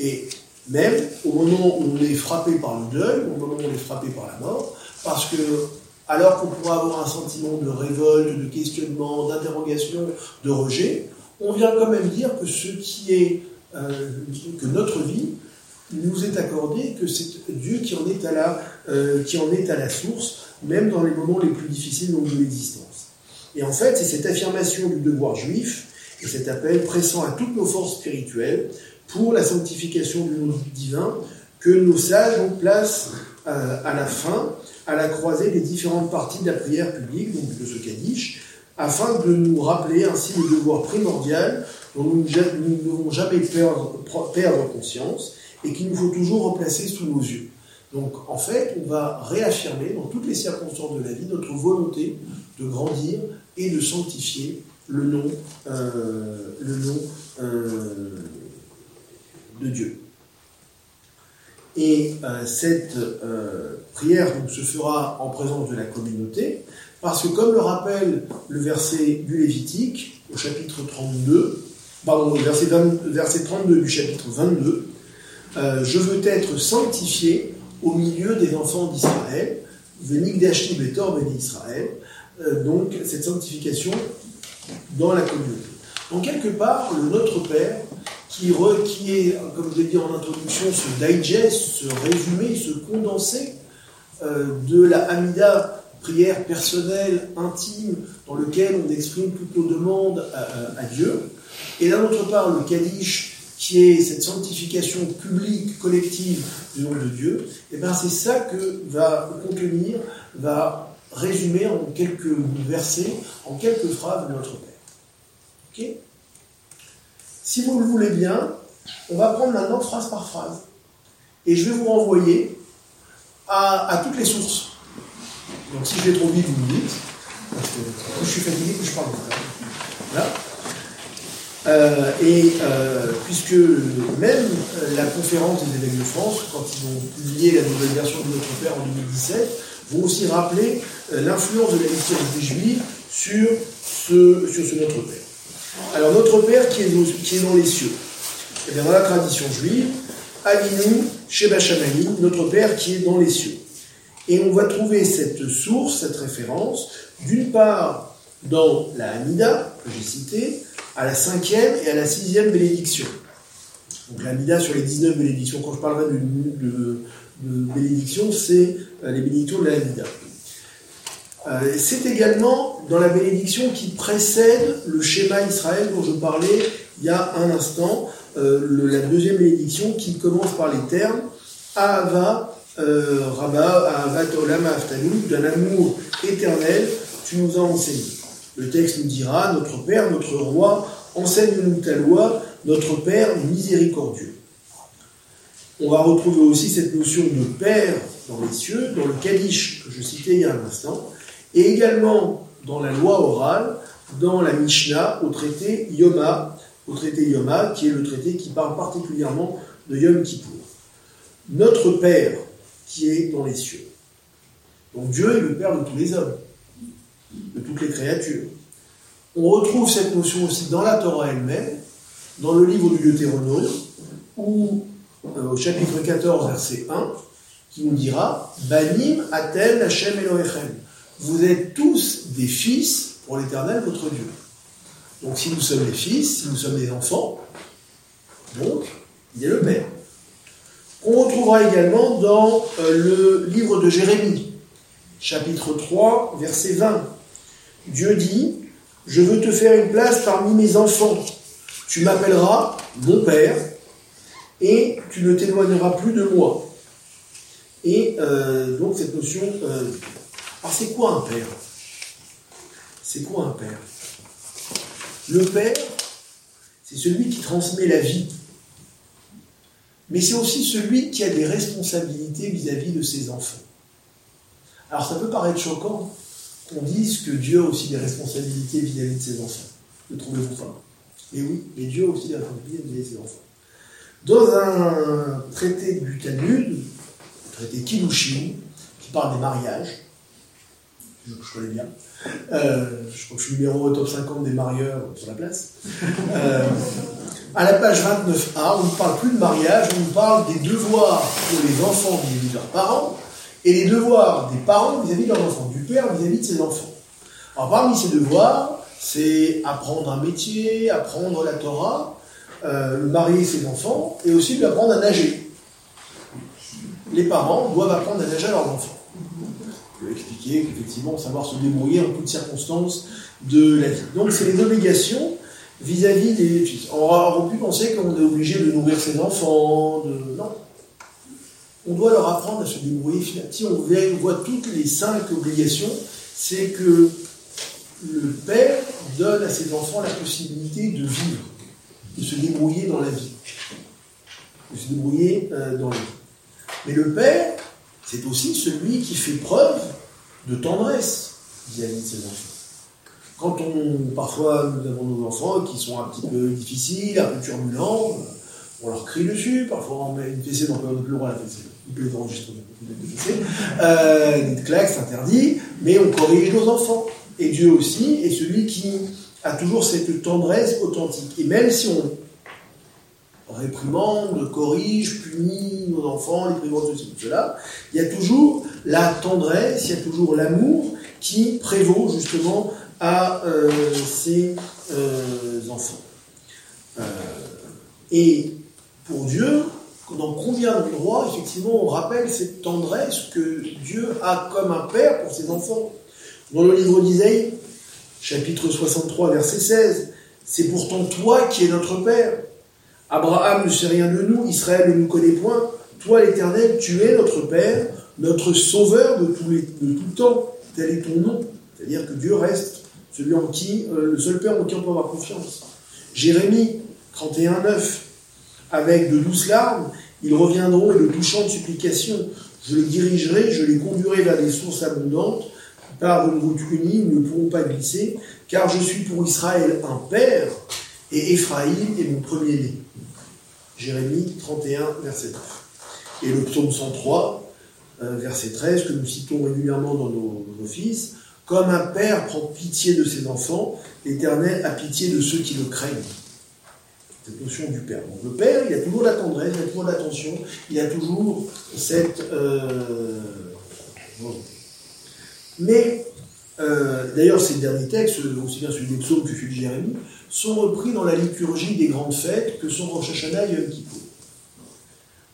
Et même au moment où on est frappé par le deuil, au moment où on est frappé par la mort, parce que alors qu'on pourrait avoir un sentiment de révolte, de questionnement, d'interrogation, de rejet, on vient quand même dire que ce qui est, euh, que notre vie nous est accordée, que c'est Dieu qui en est à la, euh, qui en est à la source, même dans les moments les plus difficiles de l'existence. Et en fait, c'est cette affirmation du devoir juif et cet appel pressant à toutes nos forces spirituelles pour la sanctification du nom divin que nos sages ont place euh, à la fin, à la croisée des différentes parties de la prière publique, donc de ce Kaddish, afin de nous rappeler ainsi le devoir primordial dont nous ne devons jamais perdre, perdre conscience et qu'il nous faut toujours remplacer sous nos yeux. Donc en fait, on va réaffirmer dans toutes les circonstances de la vie notre volonté de grandir et de sanctifier le nom, euh, euh, de Dieu. Et euh, cette prière se fera en présence de la communauté, parce que comme le rappelle le verset du Lévitique, au chapitre 32, pardon, verset, verset 32 du chapitre 22, je veux être sanctifié au milieu des enfants d'Israël, Venigdashti Betor Ben Israël, donc cette sanctification dans la communauté. Donc quelque part, le Notre Père, qui, est, comme je l'ai dit en introduction, ce digest, ce résumé, ce condensé euh, de la Hamida, prière personnelle, intime, dans lequel on exprime toutes nos demandes à, Dieu, et d'un autre part le Kaddish, qui est cette sanctification publique, collective du nom de Dieu, et eh bien c'est ça que va contenir, va résumé en quelques versets, en quelques phrases de notre Père. Ok? Si vous le voulez bien, on va prendre maintenant phrase par phrase. Et je vais vous renvoyer à, toutes les sources. Donc si je vais trop vite, vous me dites. Parce que je suis fatigué, que je parle Voilà. Euh, et euh, puisque même euh, la conférence des évêques de France, quand ils ont publié la nouvelle version de Notre Père en 2017, vont aussi rappeler euh, l'influence de la liturgie juive sur ce, Notre Père. Alors, Notre Père qui est, dans les cieux. Et eh dans la tradition juive, Avinu Sheba notre Père qui est dans les cieux. Et on va trouver cette source, cette référence, d'une part dans la Hamida, que j'ai citée, à la cinquième et à la sixième bénédiction. Donc la Hamida sur les 19 bénédictions, quand je parlerai de, de, de bénédiction, c'est les bénédictions de. Euh, c'est également dans la bénédiction qui précède le schéma Israël dont je parlais il y a un instant, euh, la deuxième bénédiction qui commence par les termes Ahava Rabba, Ahava Olam d'un amour éternel, tu nous as enseigné. Le texte nous dira Notre Père, notre Roi, enseigne-nous ta loi, notre Père miséricordieux. On va retrouver aussi cette notion de Père dans les cieux, dans le Kaddish que je citais il y a un instant, et également dans la loi orale, dans la Mishnah, au traité Yoma, au traité Yoma, qui est le traité qui parle particulièrement de Yom Kippour. Notre Père qui est dans les cieux. Donc Dieu est le Père de tous les hommes, de toutes les créatures. On retrouve cette notion aussi dans la Torah elle-même, dans le livre du Deutéronome, où, euh, au chapitre 14, verset 1, qui nous dira Banim atel Hashem Elohechem vous êtes tous des fils pour l'Éternel, votre Dieu. Donc si nous sommes des fils, si nous sommes des enfants, donc il est le Père. On retrouvera également dans euh, le livre de Jérémie, chapitre 3, verset 20. Dieu dit, je veux te faire une place parmi mes enfants. Tu m'appelleras mon Père et tu ne t'éloigneras plus de moi. Et euh, donc cette notion euh, alors c'est quoi un père? C'est quoi un père? Le père, c'est celui qui transmet la vie. Mais c'est aussi celui qui a des responsabilités vis-à-vis de ses enfants. Alors ça peut paraître choquant qu'on dise que Dieu a aussi des responsabilités vis-à-vis de ses enfants. Ne trouvez-vous pas? Et oui, mais Dieu a aussi des responsabilités vis-à-vis de ses enfants. Dans un traité du Talmud, traité Kiddushin, qui parle des mariages, je, connais bien. Euh, je crois que je suis numéro au top 50 des marieurs sur la place. Euh, à la page 29a, on ne parle plus de mariage, on parle des devoirs pour les enfants vis-à-vis de leurs parents et les devoirs des parents vis-à-vis de leurs enfants, du père vis-à-vis de ses enfants. Alors parmi ces devoirs, c'est apprendre un métier, apprendre la Torah, euh, marier ses enfants et aussi lui apprendre à nager. Les parents doivent apprendre à nager à leurs enfants. Je vais expliquer qu'effectivement, savoir se débrouiller en toutes circonstances de la vie. Donc c'est les obligations vis-à-vis des fils. On aurait pu penser qu'on est obligé de nourrir ses enfants, de... non. On doit leur apprendre à se débrouiller. Si on voit toutes les cinq obligations, c'est que le père donne à ses enfants la possibilité de vivre, de se débrouiller dans la vie, de se débrouiller euh, dans la vie. Mais le père, c'est aussi celui qui fait preuve de tendresse vis-à-vis de ses enfants. Quand on, parfois, nous avons nos enfants qui sont un petit peu difficiles, un peu turbulents, on leur crie dessus, parfois on met une fessée, donc on n'a plus le droit à la fessée. Il peut enregistrer euh, une claque, c'est interdit, mais on corrige nos enfants. Et Dieu aussi est celui qui a toujours cette tendresse authentique. Et même si on réprimande, corrige, punit nos enfants, les privant de ceci, de cela, il y a toujours la tendresse, il y a toujours l'amour qui prévaut justement à euh, ces euh, enfants. Euh, et pour Dieu, dans combien d'endroits, effectivement, on rappelle cette tendresse que Dieu a comme un père pour ses enfants. Dans le livre d'Isaïe, chapitre 63, verset 16, c'est pourtant toi qui es notre père. Abraham ne sait rien de nous, Israël ne nous connaît point. Toi, l'Éternel, tu es notre Père, notre Sauveur de tout, temps. Tel est ton nom. C'est-à-dire que Dieu reste celui en qui, euh, le seul Père en qui on peut avoir confiance. Jérémie 31, 9. Avec de douces larmes, ils reviendront et de supplication. Je les dirigerai, je les conduirai vers des sources abondantes. Par une route unie, ils ne pourront pas glisser, car je suis pour Israël un père, et Éphraïm est mon premier-né. Jérémie 31, verset 9. Et le psaume 103, euh, verset 13, que nous citons régulièrement dans nos, offices, comme un père prend pitié de ses enfants, l'Éternel a pitié de ceux qui le craignent. Cette notion du père. Donc le père, il a toujours la tendresse, il a toujours l'attention, il a toujours cette euh, Mais, euh, d'ailleurs, ces derniers textes, aussi bien celui des psaumes que celui de Jérémie, sont repris dans la liturgie des grandes fêtes que sont Rosh Hashanah et Yom Kippour.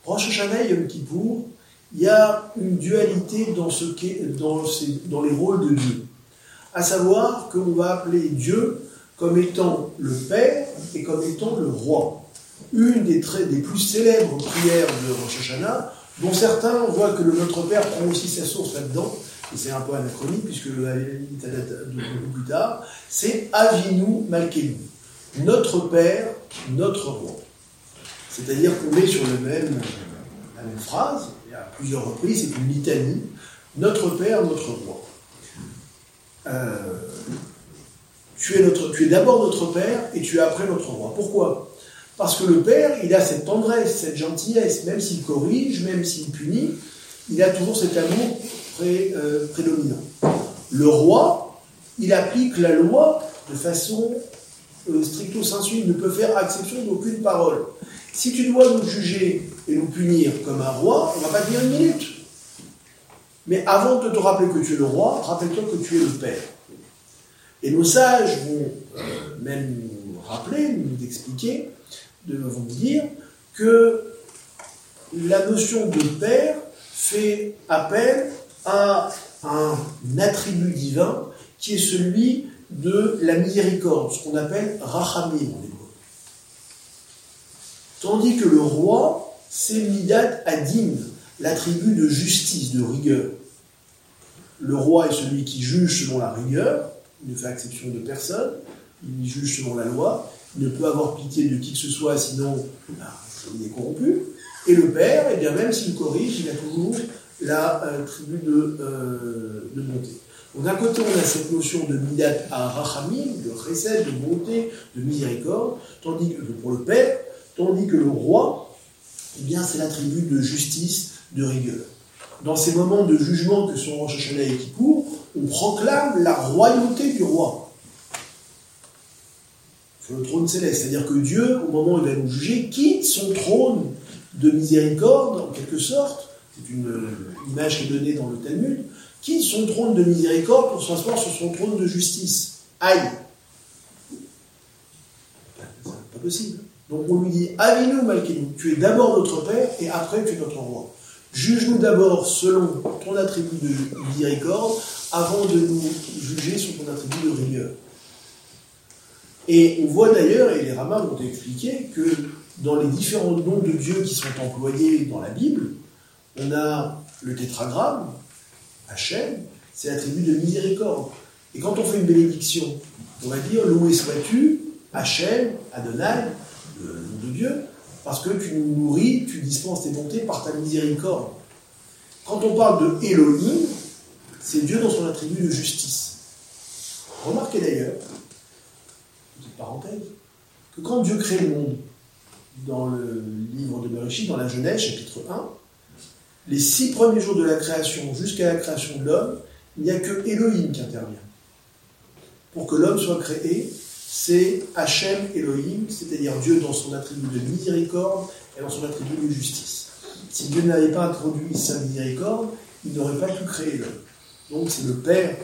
Rosh Hashanah et Yom Kippour, il y a une dualité dans, les rôles de Dieu. À savoir qu'on va appeler Dieu comme étant le Père et comme étant le Roi. Une des, plus célèbres prières de Rosh Hashanah, dont certains voient que le Notre Père prend aussi sa source là-dedans, et c'est un peu anachronique puisque le de plus tard, c'est Avinu Malkenu notre Père, notre Roi. C'est-à-dire qu'on est sur la même phrase, à plusieurs reprises, c'est une litanie, notre Père, notre Roi. Euh, tu es, notre, tu es d'abord notre Père et tu es après notre Roi. Pourquoi? Parce que le Père, il a cette tendresse, cette gentillesse, même s'il corrige, même s'il punit, il a toujours cet amour euh, prédominant. Le Roi, il applique la loi de façon stricto sensu, il ne peut faire exception d'aucune parole. Si tu dois nous juger et nous punir comme un roi, on ne va pas tenir une minute. Mais avant de te rappeler que tu es le roi, rappelle-toi que tu es le père. Et nos sages vont euh, même nous rappeler, nous expliquer, vont nous dire que la notion de père fait appel à un attribut divin qui est celui de la miséricorde, ce qu'on appelle rachamim. Tandis que le roi, c'est midat adin, l'attribut de justice, de rigueur. Le roi est celui qui juge selon la rigueur, il ne fait exception de personne, il juge selon la loi, il ne peut avoir pitié de qui que ce soit, sinon bah, il est corrompu. Et le père, eh bien, même s'il corrige, il a toujours la euh, tribu de, euh, de bonté. D'un côté, on a cette notion de midat rachamim, de recette, de bonté, de miséricorde, tandis que pour le père, tandis que le roi, eh bien, c'est l'attribut de justice, de rigueur. Dans ces moments de jugement que sont Rosh Hashanah et Kippour, on proclame la royauté du roi sur le trône céleste. C'est-à-dire que Dieu, au moment où il va nous juger, quitte son trône de miséricorde, en quelque sorte, c'est une, image qui est donnée dans le Talmud, quitte son trône de miséricorde pour s'asseoir sur son trône de justice. Aïe Pas possible. Donc on lui dit Avinu Malkinu, tu es d'abord notre Père et après tu es notre roi. Juge-nous d'abord selon ton attribut de miséricorde avant de nous juger sur ton attribut de rigueur. Et on voit d'ailleurs, et les rabbins vont expliqué, que dans les différents noms de Dieu qui sont employés dans la Bible, on a le tétragramme, Hachem, c'est l'attribut de miséricorde. Et quand on fait une bénédiction, on va dire Loué sois-tu, Hachem, Adonai, le nom de Dieu, parce que tu nous nourris, tu dispenses tes bontés par ta miséricorde. Quand on parle de Elohim, c'est Dieu dans son attribut de justice. Remarquez d'ailleurs, petite parenthèse, que quand Dieu crée le monde, dans le livre de Bereshit, dans la Genèse, chapitre 1, les six premiers jours de la création jusqu'à la création de l'homme, il n'y a que Elohim qui intervient. Pour que l'homme soit créé, c'est Hachem Elohim, c'est-à-dire Dieu dans son attribut de miséricorde et dans son attribut de justice. Si Dieu n'avait pas introduit sa miséricorde, il n'aurait pas pu créer l'homme. Donc c'est le Père.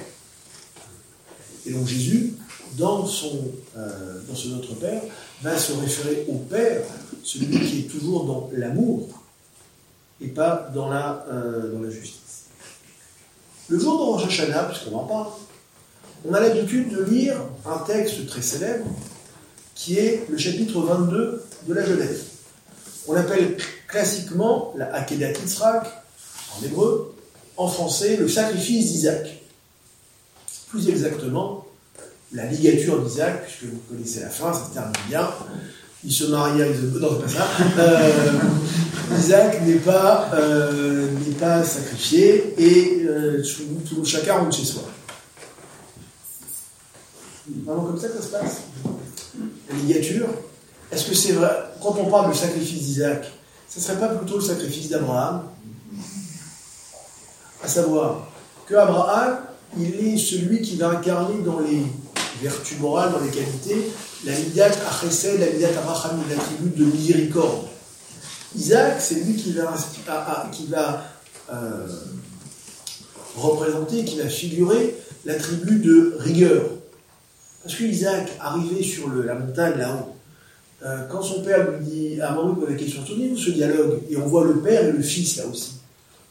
Et donc Jésus, dans, son, euh, dans ce Notre Père, va se référer au Père, celui qui est toujours dans l'amour et pas dans la, euh, dans la justice. Le jour de Rosh Hashanah, puisqu'on en parle, on a l'habitude de lire un texte très célèbre qui est le chapitre 22 de la Genèse. On l'appelle classiquement la Akedat Yitzhak, en hébreu, en français le sacrifice d'Isaac. Plus exactement, la ligature d'Isaac, puisque vous connaissez la fin, ça se termine bien. Il se marie à Isaac. Non, pas ça. Euh, Isaac n'est pas, euh, pas sacrifié et euh, chacun rentre chez soi. Vraiment comme ça que ça se passe? La ligature, est-ce que c'est vrai? Quand on parle du sacrifice d'Isaac, ce ne serait pas plutôt le sacrifice d'Abraham? À savoir que Abraham, il est celui qui va incarner dans les vertus morales, dans les qualités, la midat achesed, la midat aracham, l'attribut de miséricorde. Isaac, c'est lui qui va, euh, représenter, qui va figurer l'attribut de rigueur. Parce que Isaac, arrivé sur la montagne là-haut, euh, quand son père lui dit, à il pose la question, souvenez-vous ce dialogue, et on voit le père et le fils là aussi.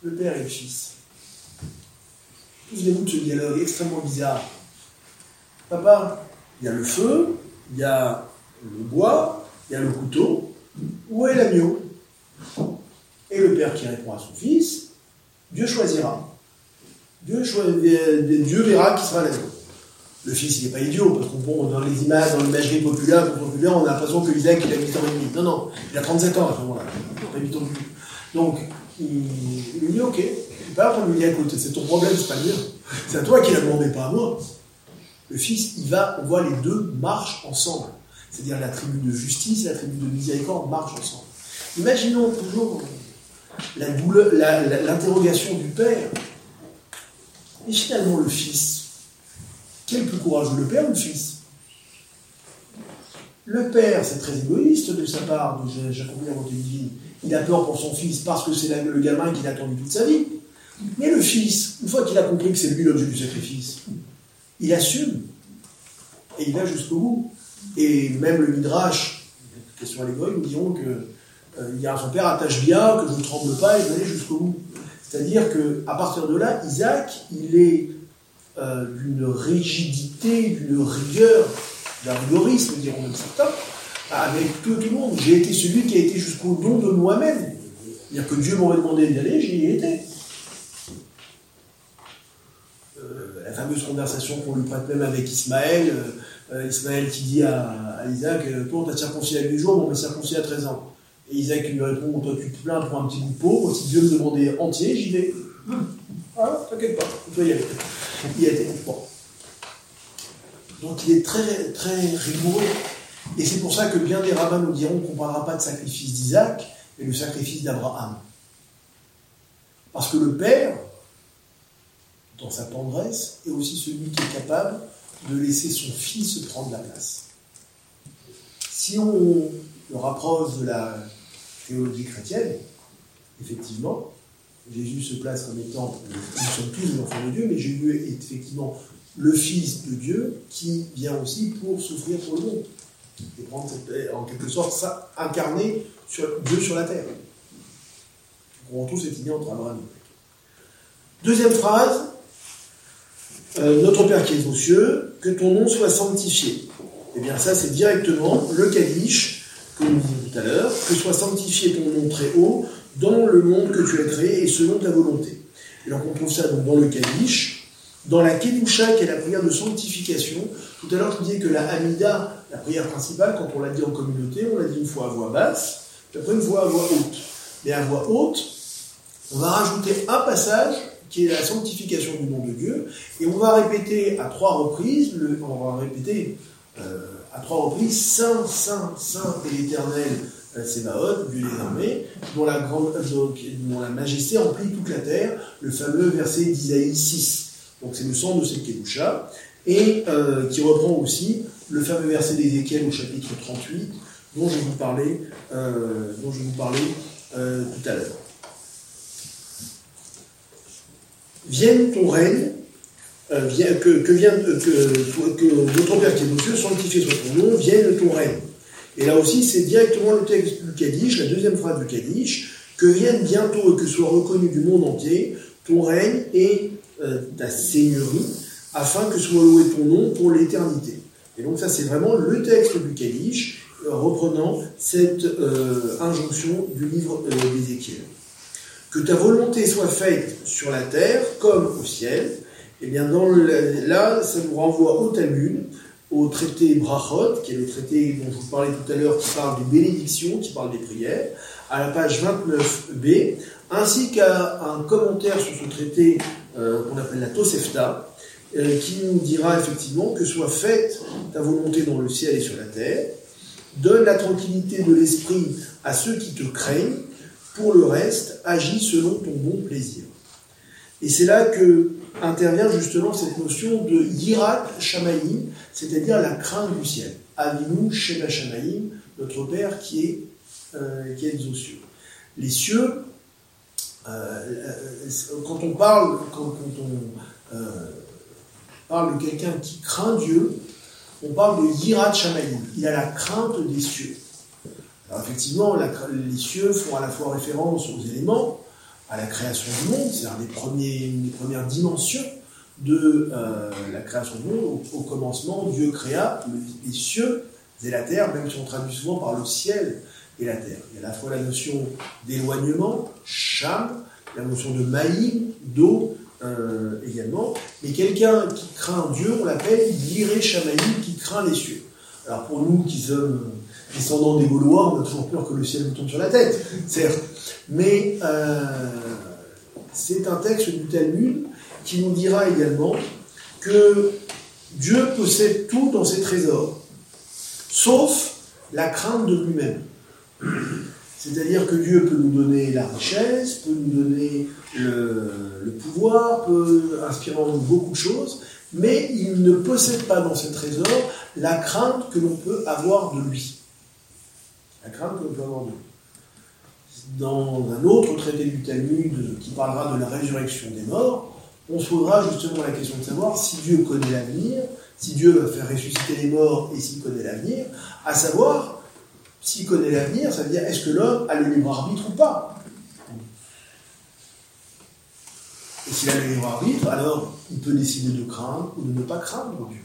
Le père et le fils. Souvenez-vous de ce dialogue extrêmement bizarre. Papa, il y a le feu, il y a le bois, il y a le couteau. Où est l'agneau? Et le père qui répond à son fils, Dieu choisira. Dieu, Dieu verra qui sera l'agneau le fils, il n'est pas idiot, parce que bon, dans les images, dans l'imagerie populaire, populaire, on a l'impression que Isaac, il a 8 ans et demi. Non, non, il a 37 ans à ce moment-là. Pas 8 ans de plus. Donc, il, lui dit, ok, pas pour lui dire, écoute, c'est ton problème, c'est pas le. C'est à toi qui l'as demandé, pas à moi. Le fils, il va, on voit les deux marchent ensemble. C'est-à-dire la tribu de justice et la tribu de miséricorde marchent ensemble. Imaginons toujours l'interrogation du père. Et finalement, le fils, quel plus courageux, le père ou le fils? Le père, c'est très égoïste de sa part, j'accomplis la volonté divine. Il a peur pour son fils parce que c'est le gamin qu'il a attendu toute sa vie. Mais le fils, une fois qu'il a compris que c'est lui l'objet du sacrifice, il assume. Et il va jusqu'au bout. Et même le Midrash, question allégorique, nous dirons que euh, il a son père attache bien, que je ne tremble pas, et il va aller jusqu'au bout. C'est-à-dire qu'à partir de là, Isaac, il est euh, d'une rigidité, d'une rigueur, d'un rigorisme, diront certains, avec tout, le monde. J'ai été celui qui a été jusqu'au don de moi-même. C'est-à-dire que Dieu m'aurait demandé d'y aller, j'y ai été. Euh, la fameuse conversation qu'on lui prête même avec Ismaël, euh, Ismaël qui dit à, Isaac, toi on t'a circoncis à 8 jours, mais on m'a circoncis à 13 ans. Et Isaac lui répond, toi tu te plains pour un petit bout de peau, si Dieu me demandait entier, j'y vais. Ah, t'inquiète pas, tu vas y aller il a été Donc il est très, très rigoureux. Et c'est pour ça que bien des rabbins nous diront qu'on ne parlera pas de sacrifice d'Isaac, mais le sacrifice d'Abraham. Parce que le père, dans sa tendresse, et aussi celui qui est capable de laisser son fils prendre la place. Si on le rapproche de la théologie chrétienne, effectivement, Jésus se place comme étant, nous sommes tous des enfants de Dieu, mais Jésus est effectivement le Fils de Dieu qui vient aussi pour souffrir pour le monde. Et prendre en quelque sorte ça, incarner Dieu sur la terre. On retrouve cette idée entre Abraham et Deuxième phrase, euh, Notre Père qui est aux cieux, que ton nom soit sanctifié. Eh bien ça c'est directement le Kaddish que nous disions tout à l'heure, que soit sanctifié ton nom très haut dans le monde que tu as créé et selon ta volonté. Et donc on trouve ça donc dans le Kaddish, dans la Kedusha qui est la prière de sanctification. Tout à l'heure je disais que la Hamida, la prière principale, quand on l'a dit en communauté, on l'a dit une fois à voix basse, puis après une fois à voix haute. Mais à voix haute, on va rajouter un passage qui est la sanctification du nom de Dieu, et on va répéter à trois reprises, on va répéter euh, à trois reprises, Saint, Saint, Saint et l'Éternel Sébaoth, Dieu des armées, dont la, grande, dont la majesté remplit toute la terre, le fameux verset d'Isaïe 6. Donc c'est le sang de cette Kedusha, et euh, qui reprend aussi le fameux verset d'Ézéchiel au chapitre 38, dont je vous parlais, euh, dont je vous parlais euh, tout à l'heure. Vienne ton règne, que, que, notre Père qui est aux cieux, sanctifié soit ton nom, vienne ton règne. Et là aussi, c'est directement le texte du Kaddish, la deuxième phrase du Kaddish, que vienne bientôt et que soit reconnu du monde entier ton règne et euh, ta seigneurie, afin que soit loué ton nom pour l'éternité. Et donc ça, c'est vraiment le texte du Kaddish, euh, reprenant cette euh, injonction du livre d'Ézéchiel. Que ta volonté soit faite sur la terre comme au ciel, et eh bien là, ça nous renvoie au Talmud, au traité Brachot, qui est le traité dont je vous parlais tout à l'heure, qui parle des bénédictions, qui parle des prières, à la page 29b, ainsi qu'à un commentaire sur ce traité euh, qu'on appelle la Tosefta, euh, qui nous dira effectivement que soit faite ta volonté dans le ciel et sur la terre, donne la tranquillité de l'esprit à ceux qui te craignent, pour le reste, agis selon ton bon plaisir. Et c'est là que intervient justement cette notion de yirat shamaïm, c'est-à-dire la crainte du ciel. Avinu shema shamaïm, notre Père qui est, euh, qui est aux cieux. Les cieux, euh, euh, quand on parle, quand, on parle de quelqu'un qui craint Dieu, on parle de yirat shamaïm. Il a la crainte des cieux. Alors effectivement, les cieux font à la fois référence aux éléments, à la création du monde, c'est-à-dire premières dimensions de euh, la création du monde. Au, commencement, Dieu créa les cieux et la terre, même si on traduit souvent par le ciel et la terre. Il y a à la fois la notion d'éloignement, cham, la notion de maïm, d'eau euh, également, mais quelqu'un qui craint Dieu, on l'appelle Yiré Shamaïm, qui craint les cieux. Alors pour nous qui sommes descendants des Gaulois, on a toujours peur que le ciel nous tombe sur la tête, certes. Mais euh, c'est un texte du Talmud qui nous dira également que Dieu possède tout dans ses trésors, sauf la crainte de lui-même. C'est-à-dire que Dieu peut nous donner la richesse, peut nous donner le, pouvoir, peut inspirer beaucoup de choses, mais il ne possède pas dans ses trésors la crainte que l'on peut avoir de lui. La crainte que l'on peut avoir dans un autre traité du Talmud qui parlera de la résurrection des morts, on se posera justement la question de savoir si Dieu connaît l'avenir, si Dieu va faire ressusciter les morts et s'il connaît l'avenir, à savoir, s'il connaît l'avenir, ça veut dire est-ce que l'homme a le libre arbitre ou pas? Et s'il a le libre arbitre, alors il peut décider de craindre ou de ne pas craindre Dieu.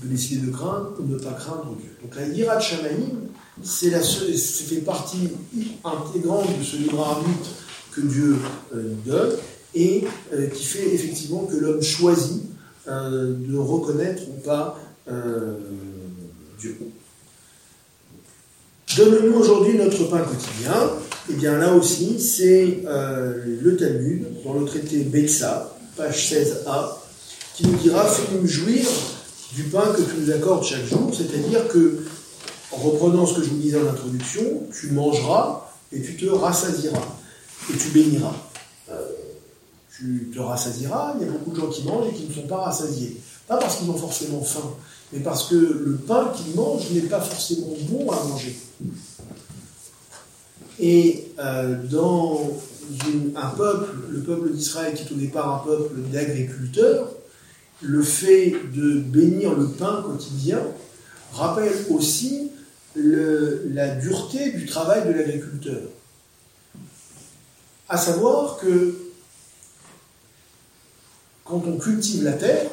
Peut décider de craindre ou de ne pas craindre Dieu. Donc la Yirat Shamaïm, c'est la fait partie intégrante de ce libre arbitre que Dieu euh, nous donne et euh, qui fait effectivement que l'homme choisit euh, de reconnaître ou pas Dieu. Donne-nous aujourd'hui notre pain quotidien. Et eh bien là aussi, c'est le Talmud, dans le traité Betsa, page 16a, qui nous dira Fais-nous jouir du pain que tu nous accordes chaque jour, c'est-à-dire que en reprenant ce que je vous disais en introduction, tu mangeras et tu te rassasieras et tu béniras. Euh, tu te rassasieras. Il y a beaucoup de gens qui mangent et qui ne sont pas rassasiés. Pas parce qu'ils ont forcément faim, mais parce que le pain qu'ils mangent n'est pas forcément bon à manger. Et euh, dans un peuple, le peuple d'Israël qui est au départ un peuple d'agriculteurs, le fait de bénir le pain quotidien rappelle aussi la dureté du travail de l'agriculteur. À savoir que quand on cultive la terre,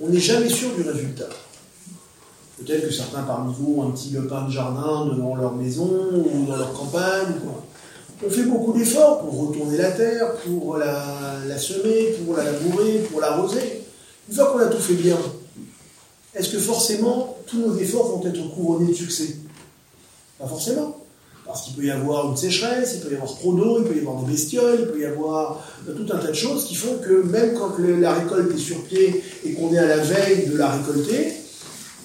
on n'est jamais sûr du résultat. Peut-être que certains parmi vous ont un petit pain de jardin devant leur maison ou dans leur campagne. On fait beaucoup d'efforts pour retourner la terre, pour la, semer, pour la labourer, pour l'arroser. Une fois qu'on a tout fait bien, est-ce que forcément tous nos efforts vont être couronnés de succès? Pas forcément. Parce qu'il peut y avoir une sécheresse, il peut y avoir trop d'eau, il peut y avoir des bestioles, il peut y avoir tout un tas de choses qui font que même quand la récolte est sur pied et qu'on est à la veille de la récolter,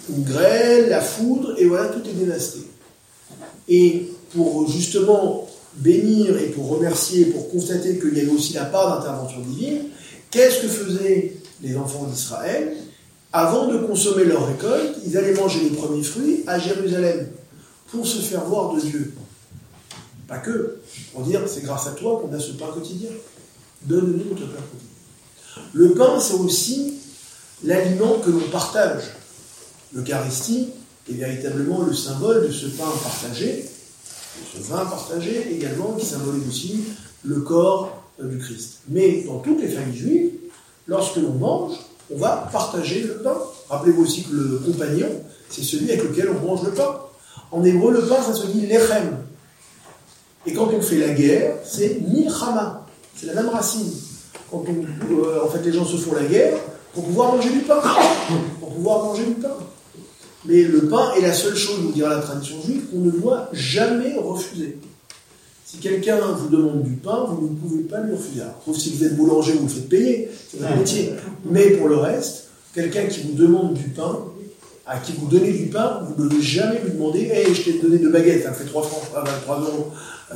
une grêle, la foudre, et voilà, tout est dévasté. Et pour justement bénir et pour remercier, pour constater qu'il y avait aussi la part d'intervention divine, qu'est-ce que faisaient les enfants d'Israël Avant de consommer leur récolte, ils allaient manger les premiers fruits à Jérusalem pour se faire voir de Dieu. Pas que, pour dire c'est grâce à toi qu'on a ce pain quotidien. Donne-nous notre pain quotidien. Le pain, c'est aussi l'aliment que l'on partage. L'Eucharistie est véritablement le symbole de ce pain partagé, de ce vin partagé également, qui symbolise aussi le corps du Christ. Mais dans toutes les familles juives, lorsque l'on mange, on va partager le pain. Rappelez-vous aussi que le compagnon, c'est celui avec lequel on mange le pain. En hébreu, le pain, ça se dit lechem. Et quand on fait la guerre, c'est milchama. C'est la même racine. Quand euh, en fait, les gens se font la guerre pour pouvoir manger du pain. Pour pouvoir manger du pain. Mais le pain est la seule chose, nous dira la tradition juive, qu'on ne doit jamais refuser. Si quelqu'un vous demande du pain, vous ne pouvez pas lui refuser. sauf si vous êtes boulanger, vous le faites payer, c'est votre métier. Mais pour le reste, quelqu'un qui vous demande du pain, à qui vous donnez du pain, vous ne devez jamais lui demander Hey, je t'ai donné deux baguettes, ça fait 3 francs, 3 euros. Euh,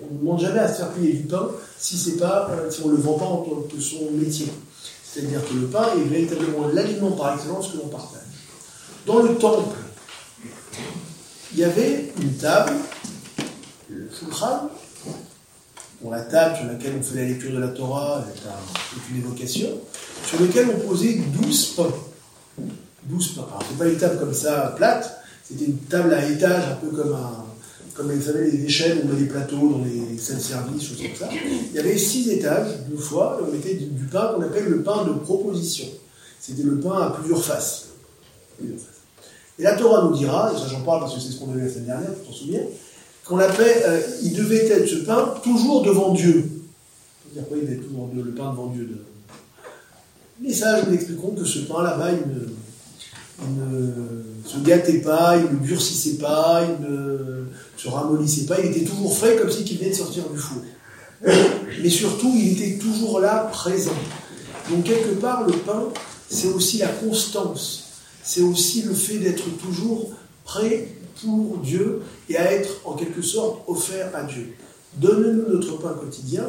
on ne demande jamais à se faire payer du pain si, euh, si on ne le vend pas en tant que son métier. C'est-à-dire que le pain est véritablement l'aliment par excellence que l'on partage. Dans le temple, il y avait une table, le shulchan, pour la table sur laquelle on fait la lecture de la Torah, c'est une évocation, sur laquelle on posait 12 pains. 12 pains. Alors, c'est pas une table comme ça, plate, c'était une table à étage, un peu comme un, comme vous savez, les échelles, on met des plateaux dans les salles services, choses comme ça. Il y avait six étages, deux fois, et on mettait du, pain qu'on appelle le pain de proposition. C'était le pain à plusieurs faces. Et la Torah nous dira, et ça j'en parle parce que c'est ce qu'on a vu la semaine dernière, tu t'en souviens, qu'on l'appelle, euh, il devait être ce pain toujours devant Dieu. Le pain devant Dieu. Les sages nous expliqueront que ce pain là-bas, il ne, se gâtait pas, il ne durcissait pas, il ne se ramollissait pas, il était toujours frais comme s'il venait de sortir du four. Mais surtout, il était toujours là, présent. Donc quelque part, le pain, c'est aussi la constance c'est aussi le fait d'être toujours prêt pour Dieu et à être en quelque sorte offert à Dieu. Donne-nous notre pain quotidien,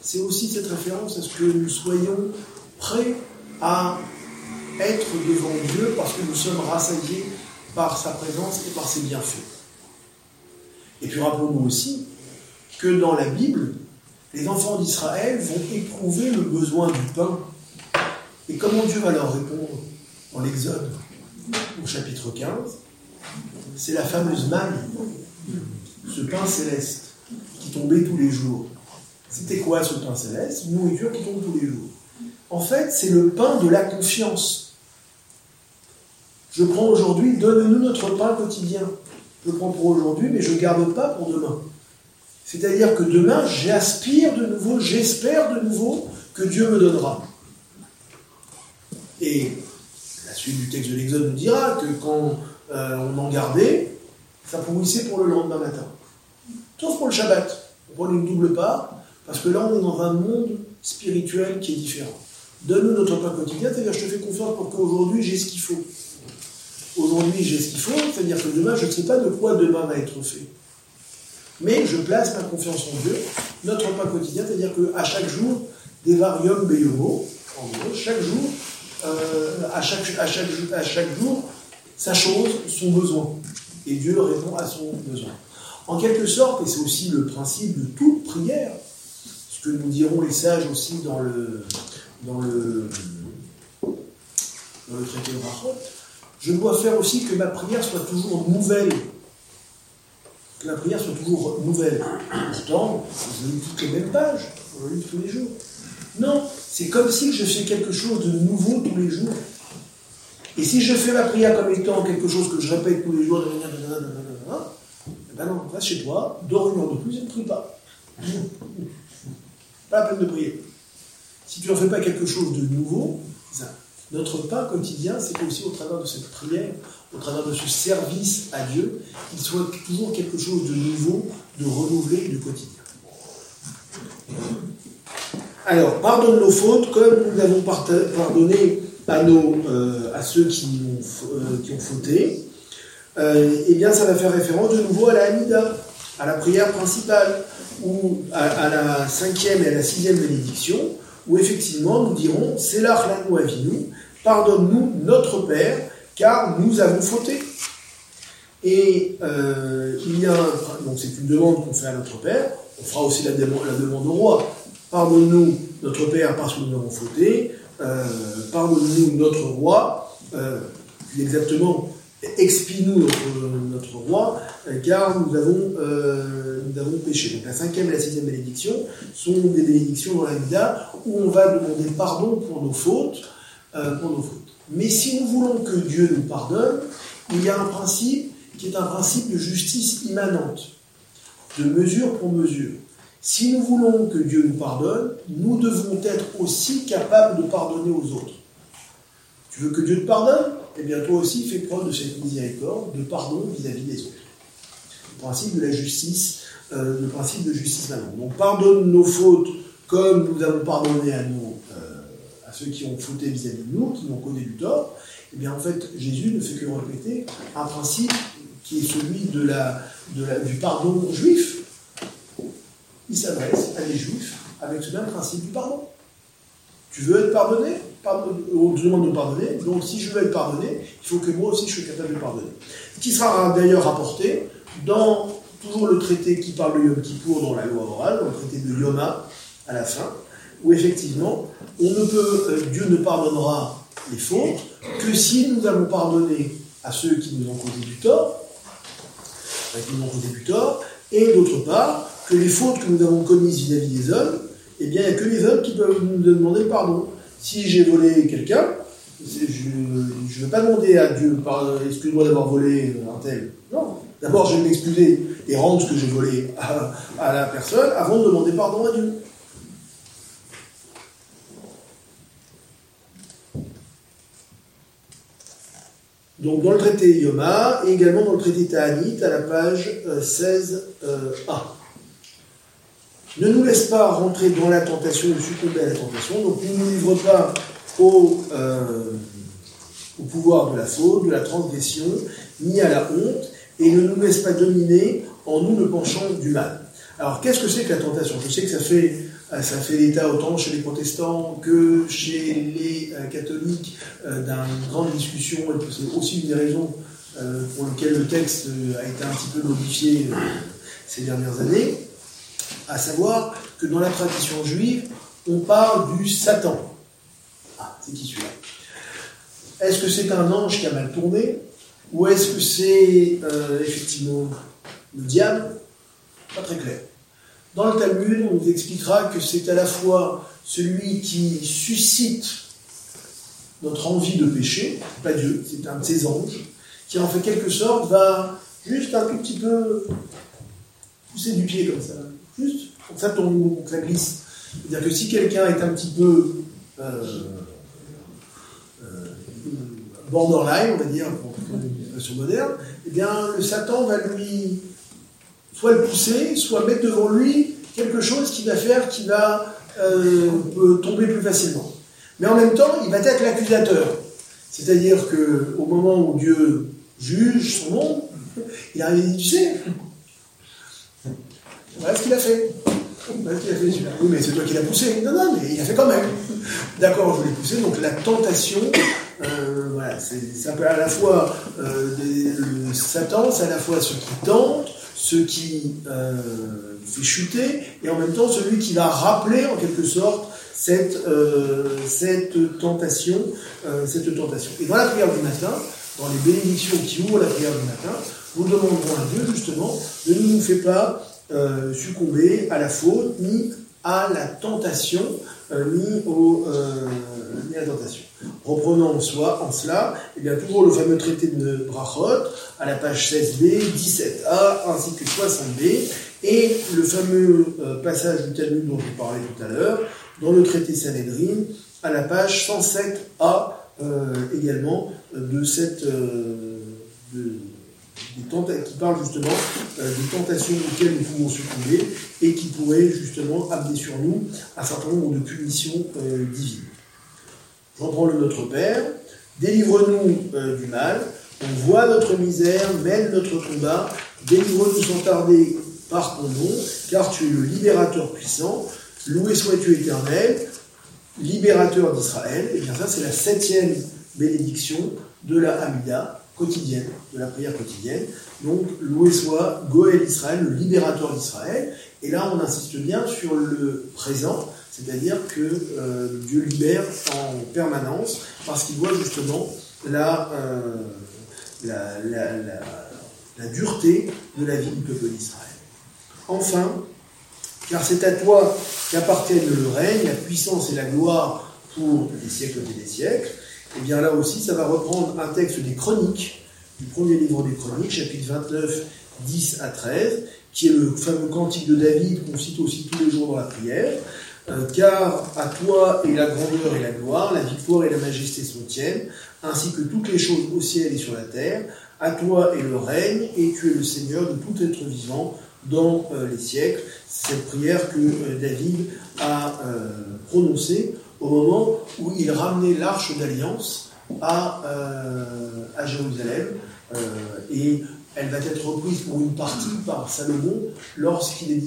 c'est aussi cette référence à ce que nous soyons prêts à être devant Dieu parce que nous sommes rassasiés par sa présence et par ses bienfaits. Et puis rappelons-nous aussi que dans la Bible, les enfants d'Israël vont éprouver le besoin du pain. Et comment Dieu va leur répondre dans l'Exode au chapitre 15, c'est la fameuse manne, ce pain céleste qui tombait tous les jours. C'était quoi ce pain céleste? Une nourriture qui tombe tous les jours. En fait, c'est le pain de la confiance. Je prends aujourd'hui, donne-nous notre pain quotidien. Je prends pour aujourd'hui, mais je ne garde pas pour demain. C'est-à-dire que demain, j'aspire de nouveau, j'espère de nouveau que Dieu me donnera. Et suite du texte de l'Exode nous dira que quand euh, on en gardait, ça pourrissait pour le lendemain matin. Sauf pour le Shabbat. On prend une double part, parce que là, on est dans un monde spirituel qui est différent. Donne-nous notre pain quotidien, c'est-à-dire je te fais confiance pour qu'aujourd'hui j'ai ce qu'il faut. Aujourd'hui j'ai ce qu'il faut, c'est-à-dire que demain je ne sais pas de quoi demain va être fait. Mais je place ma confiance en Dieu, notre pain quotidien, c'est-à-dire qu'à chaque jour, Devarium Beyomo, en gros, chaque jour, euh, à, chaque, à chaque jour, sa chose, son besoin. Et Dieu répond à son besoin. En quelque sorte, et c'est aussi le principe de toute prière, ce que nous diront les sages aussi dans le, traité de Rachot, je dois faire aussi que ma prière soit toujours nouvelle. Que la prière soit toujours nouvelle. Pourtant, je lis toutes les mêmes pages, je lis tous les jours. Non, c'est comme si je fais quelque chose de nouveau tous les jours. Et si je fais ma prière comme étant quelque chose que je répète tous les jours, eh ben non, reste chez toi, dors une heure de plus et ne prie pas. Pas la peine de prier. Si tu n'en fais pas quelque chose de nouveau. Notre pain quotidien, c'est aussi au travers de cette prière, au travers de ce service à Dieu, qu'il soit toujours quelque chose de nouveau, de renouvelé du quotidien. Alors, pardonne nos fautes comme nous avons pardonné nos, euh, à ceux qui ont, euh, qui ont fauté. Euh, eh bien, ça va faire référence de nouveau à la Hamida, à la prière principale, ou à, la cinquième et à la sixième bénédiction, où effectivement nous dirons C'est l'Achlanou Avinu, pardonne-nous notre Père, car nous avons fauté. Et il y a donc c'est une demande qu'on fait à notre Père, on fera aussi la, la demande au roi, Pardonne-nous, notre Père, parce que nous avons fauté. Euh, pardonne-nous, notre roi. Euh, exactement, expie-nous, notre, roi, car nous avons, euh, nous avons péché. Donc la cinquième et la sixième bénédiction sont des bénédictions dans la vida où on va demander pardon pour nos fautes. pour nos fautes. Mais si nous voulons que Dieu nous pardonne, il y a un principe qui est un principe de justice immanente, de mesure pour mesure. Si nous voulons que Dieu nous pardonne, nous devons être aussi capables de pardonner aux autres. Tu veux que Dieu te pardonne? Eh bien, toi aussi, fais preuve de cette miséricorde, de pardon vis-à-vis des autres. Le principe de la justice, euh, le principe de justice maintenant. Donc, pardonne nos fautes comme nous avons pardonné à, nous, euh, ceux qui ont fauté vis-à-vis de nous, qui n'ont connu du tort. Eh bien, en fait, Jésus ne fait que répéter un principe qui est celui du pardon juif il s'adresse à des juifs avec ce même principe du pardon. Tu veux être pardonné? On te demande de pardonner. Donc, si je veux être pardonné, il faut que moi aussi je sois capable de pardonner. Ce qui sera d'ailleurs rapporté dans toujours le traité qui parle de Yom Kippour dans la loi orale, dans le traité de Yoma à la fin, où effectivement, euh, Dieu ne pardonnera les fautes que si nous avons pardonné à ceux qui nous ont causé du tort, qui nous ont causé du tort, et d'autre part, que les fautes que nous avons commises vis-à-vis des hommes, eh bien, il n'y a que les hommes qui peuvent nous demander pardon. Si j'ai volé quelqu'un, je ne vais pas demander à Dieu, excuse-moi d'avoir volé un tel. Non. D'abord, je vais m'excuser et rendre ce que j'ai volé à, la personne avant de demander pardon à Dieu. Donc dans le traité Yoma et également dans le traité Ta'anit à la page 16a. Euh, ne nous laisse pas rentrer dans la tentation ou succomber à la tentation. Donc ne nous livre pas au, euh, au pouvoir de la faute, de la transgression, ni à la honte, et ne nous laisse pas dominer en nous ne penchant du mal. Alors qu'est-ce que c'est que la tentation? Je sais que ça fait, euh, ça fait l'état autant chez les protestants que chez les euh, catholiques d'une grande discussion, et c'est aussi une des raisons pour lesquelles le texte a été un petit peu modifié ces dernières années à savoir que dans la tradition juive, on parle du Satan. Ah, c'est qui celui-là? Est-ce que c'est un ange qui a mal tourné? Ou est-ce que c'est euh, effectivement le diable? Pas très clair. Dans le Talmud, on vous expliquera que c'est à la fois celui qui suscite notre envie de pécher, pas Dieu, c'est un de ses anges, qui en fait quelque sorte va juste un tout petit peu pousser du pied comme ça, Juste, pour que ça tombe, ça glisse. C'est-à-dire que si quelqu'un est un petit peu euh, euh, borderline, on va dire, pour une moderne, eh bien, le Satan va lui soit le pousser, soit mettre devant lui quelque chose qui va faire qu'il va euh, tomber plus facilement. Mais en même temps, il va être l'accusateur. C'est-à-dire qu'au moment où Dieu juge son monde, il arrive et dit, tu sais, voilà ce qu'il a fait. Oui, mais c'est toi qui l'as poussé. Non, non, mais il a fait quand même. D'accord, je l'ai poussé. Donc la tentation, euh, voilà, c'est un peu à la fois euh, le Satan, c'est à la fois ce qui tente, ce qui euh, fait chuter, et en même temps celui qui va rappeler en quelque sorte cette, cette tentation, cette tentation. Et dans la prière du matin, dans les bénédictions qui ouvrent la prière du matin, nous demanderons à Dieu justement de ne nous faire pas euh, succomber à la faute, ni à la tentation, euh, ni, au, euh, ni à la tentation. Reprenons en, soi, en cela, et eh bien, toujours le fameux traité de Brachot, à la page 16b, 17a, ainsi que 60b, et le fameux passage du Talmud dont je parlais tout à l'heure, dans le traité Sanhedrin, à la page 107a également, de cette... De, qui parle justement euh, des tentations auxquelles nous pouvons succomber et qui pourraient justement amener sur nous un certain nombre de punitions euh, divines. J'en prends le Notre Père, délivre-nous euh, du mal, on voit notre misère, mène notre combat, délivre-nous sans tarder par ton nom, car tu es le libérateur puissant, loué sois-tu éternel, libérateur d'Israël, et bien ça c'est la septième bénédiction de la Hamida, quotidienne, de la prière quotidienne. Donc, loué soit Goël Israël, le libérateur d'Israël. Et là, on insiste bien sur le présent, c'est-à-dire que euh, Dieu libère en permanence parce qu'il voit justement la, euh, la, la, dureté de la vie du peuple d'Israël. Enfin, car c'est à toi qu'appartiennent le règne, la puissance et la gloire pour les siècles et des siècles. Et eh bien là aussi, ça va reprendre un texte des Chroniques, du premier livre des Chroniques, chapitre 29, 10 à 13, qui est le fameux cantique de David qu'on cite aussi tous les jours dans la prière. Euh, car à toi est la grandeur et la gloire, la victoire et la majesté sont tiennes, ainsi que toutes les choses au ciel et sur la terre. À toi est le règne, et tu es le Seigneur de tout être vivant dans euh, les siècles. C'est cette prière que euh, David a prononcée au moment où il ramenait l'arche d'alliance à, euh, Jérusalem. Euh, et elle va être reprise pour une partie par Salomon lorsqu'il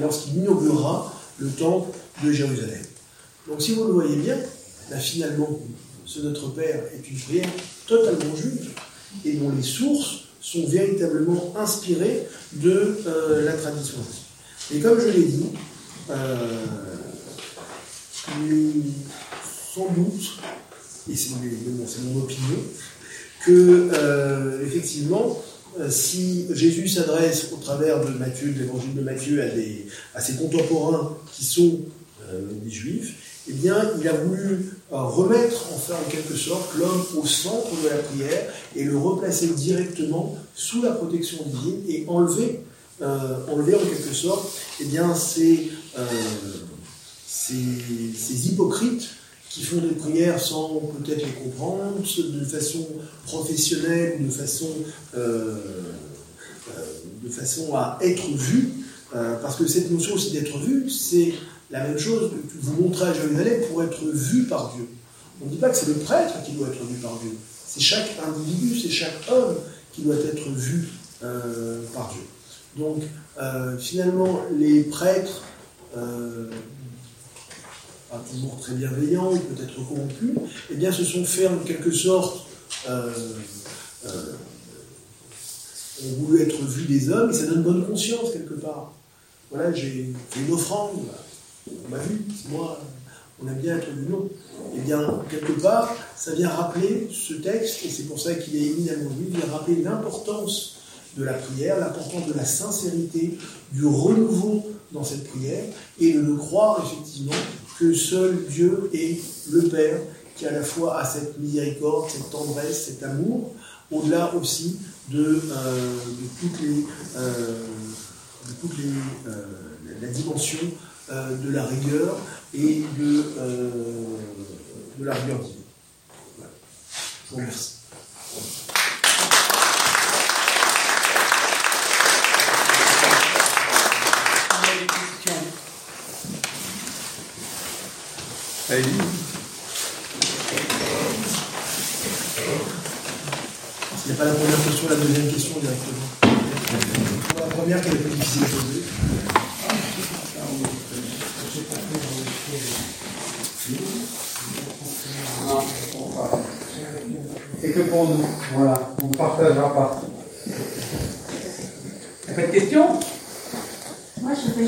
lorsqu'il inaugurera le temple de Jérusalem. Donc si vous le voyez bien, finalement, ce Notre Père est une prière totalement juive et dont les sources sont véritablement inspirées de euh, la tradition. Et comme je l'ai dit, sans doute, et c'est mon, opinion, que euh, effectivement, euh, si Jésus s'adresse au travers de Matthieu, de l'évangile de Matthieu, à, ses contemporains qui sont euh, des juifs, eh bien, il a voulu remettre, enfin, en quelque sorte, l'homme au centre de la prière et le replacer directement sous la protection divine et enlever, enlever en quelque sorte, eh bien, ces, ces, hypocrites qui font des prières sans peut-être les comprendre, de façon professionnelle, de façon, euh, euh, de façon à être vu, euh, parce que cette notion aussi d'être vu, c'est la même chose que vous montrer à Jérusalem pour être vu par Dieu. On ne dit pas que c'est le prêtre qui doit être vu par Dieu, c'est chaque individu, c'est chaque homme qui doit être vu par Dieu. Donc finalement, les prêtres pas toujours très bienveillants, peut-être corrompus, eh bien, se sont fait en quelque sorte, euh, euh, ont voulu être vus des hommes, et ça donne bonne conscience quelque part. Voilà, j'ai une offrande, on m'a vu, moi, on a bien être. Eh bien, quelque part, ça vient rappeler ce texte, et c'est pour ça qu'il est éminemment lui, vient rappeler l'importance de la prière, l'importance de la sincérité, du renouveau dans cette prière, et de le croire effectivement que seul Dieu est le Père, qui à la fois a cette miséricorde, cette tendresse, cet amour, au-delà aussi de, euh, toutes les, euh, toutes les euh, la dimension de la rigueur et de, de la rigueur divine. Je vous remercie. Allez. Il n'y a pas la première question, la deuxième question directement. Pour la première qui est la plus difficile à poser. Et que pour nous, voilà, on ne partagera pas. Pas de questions? Moi, je veux pas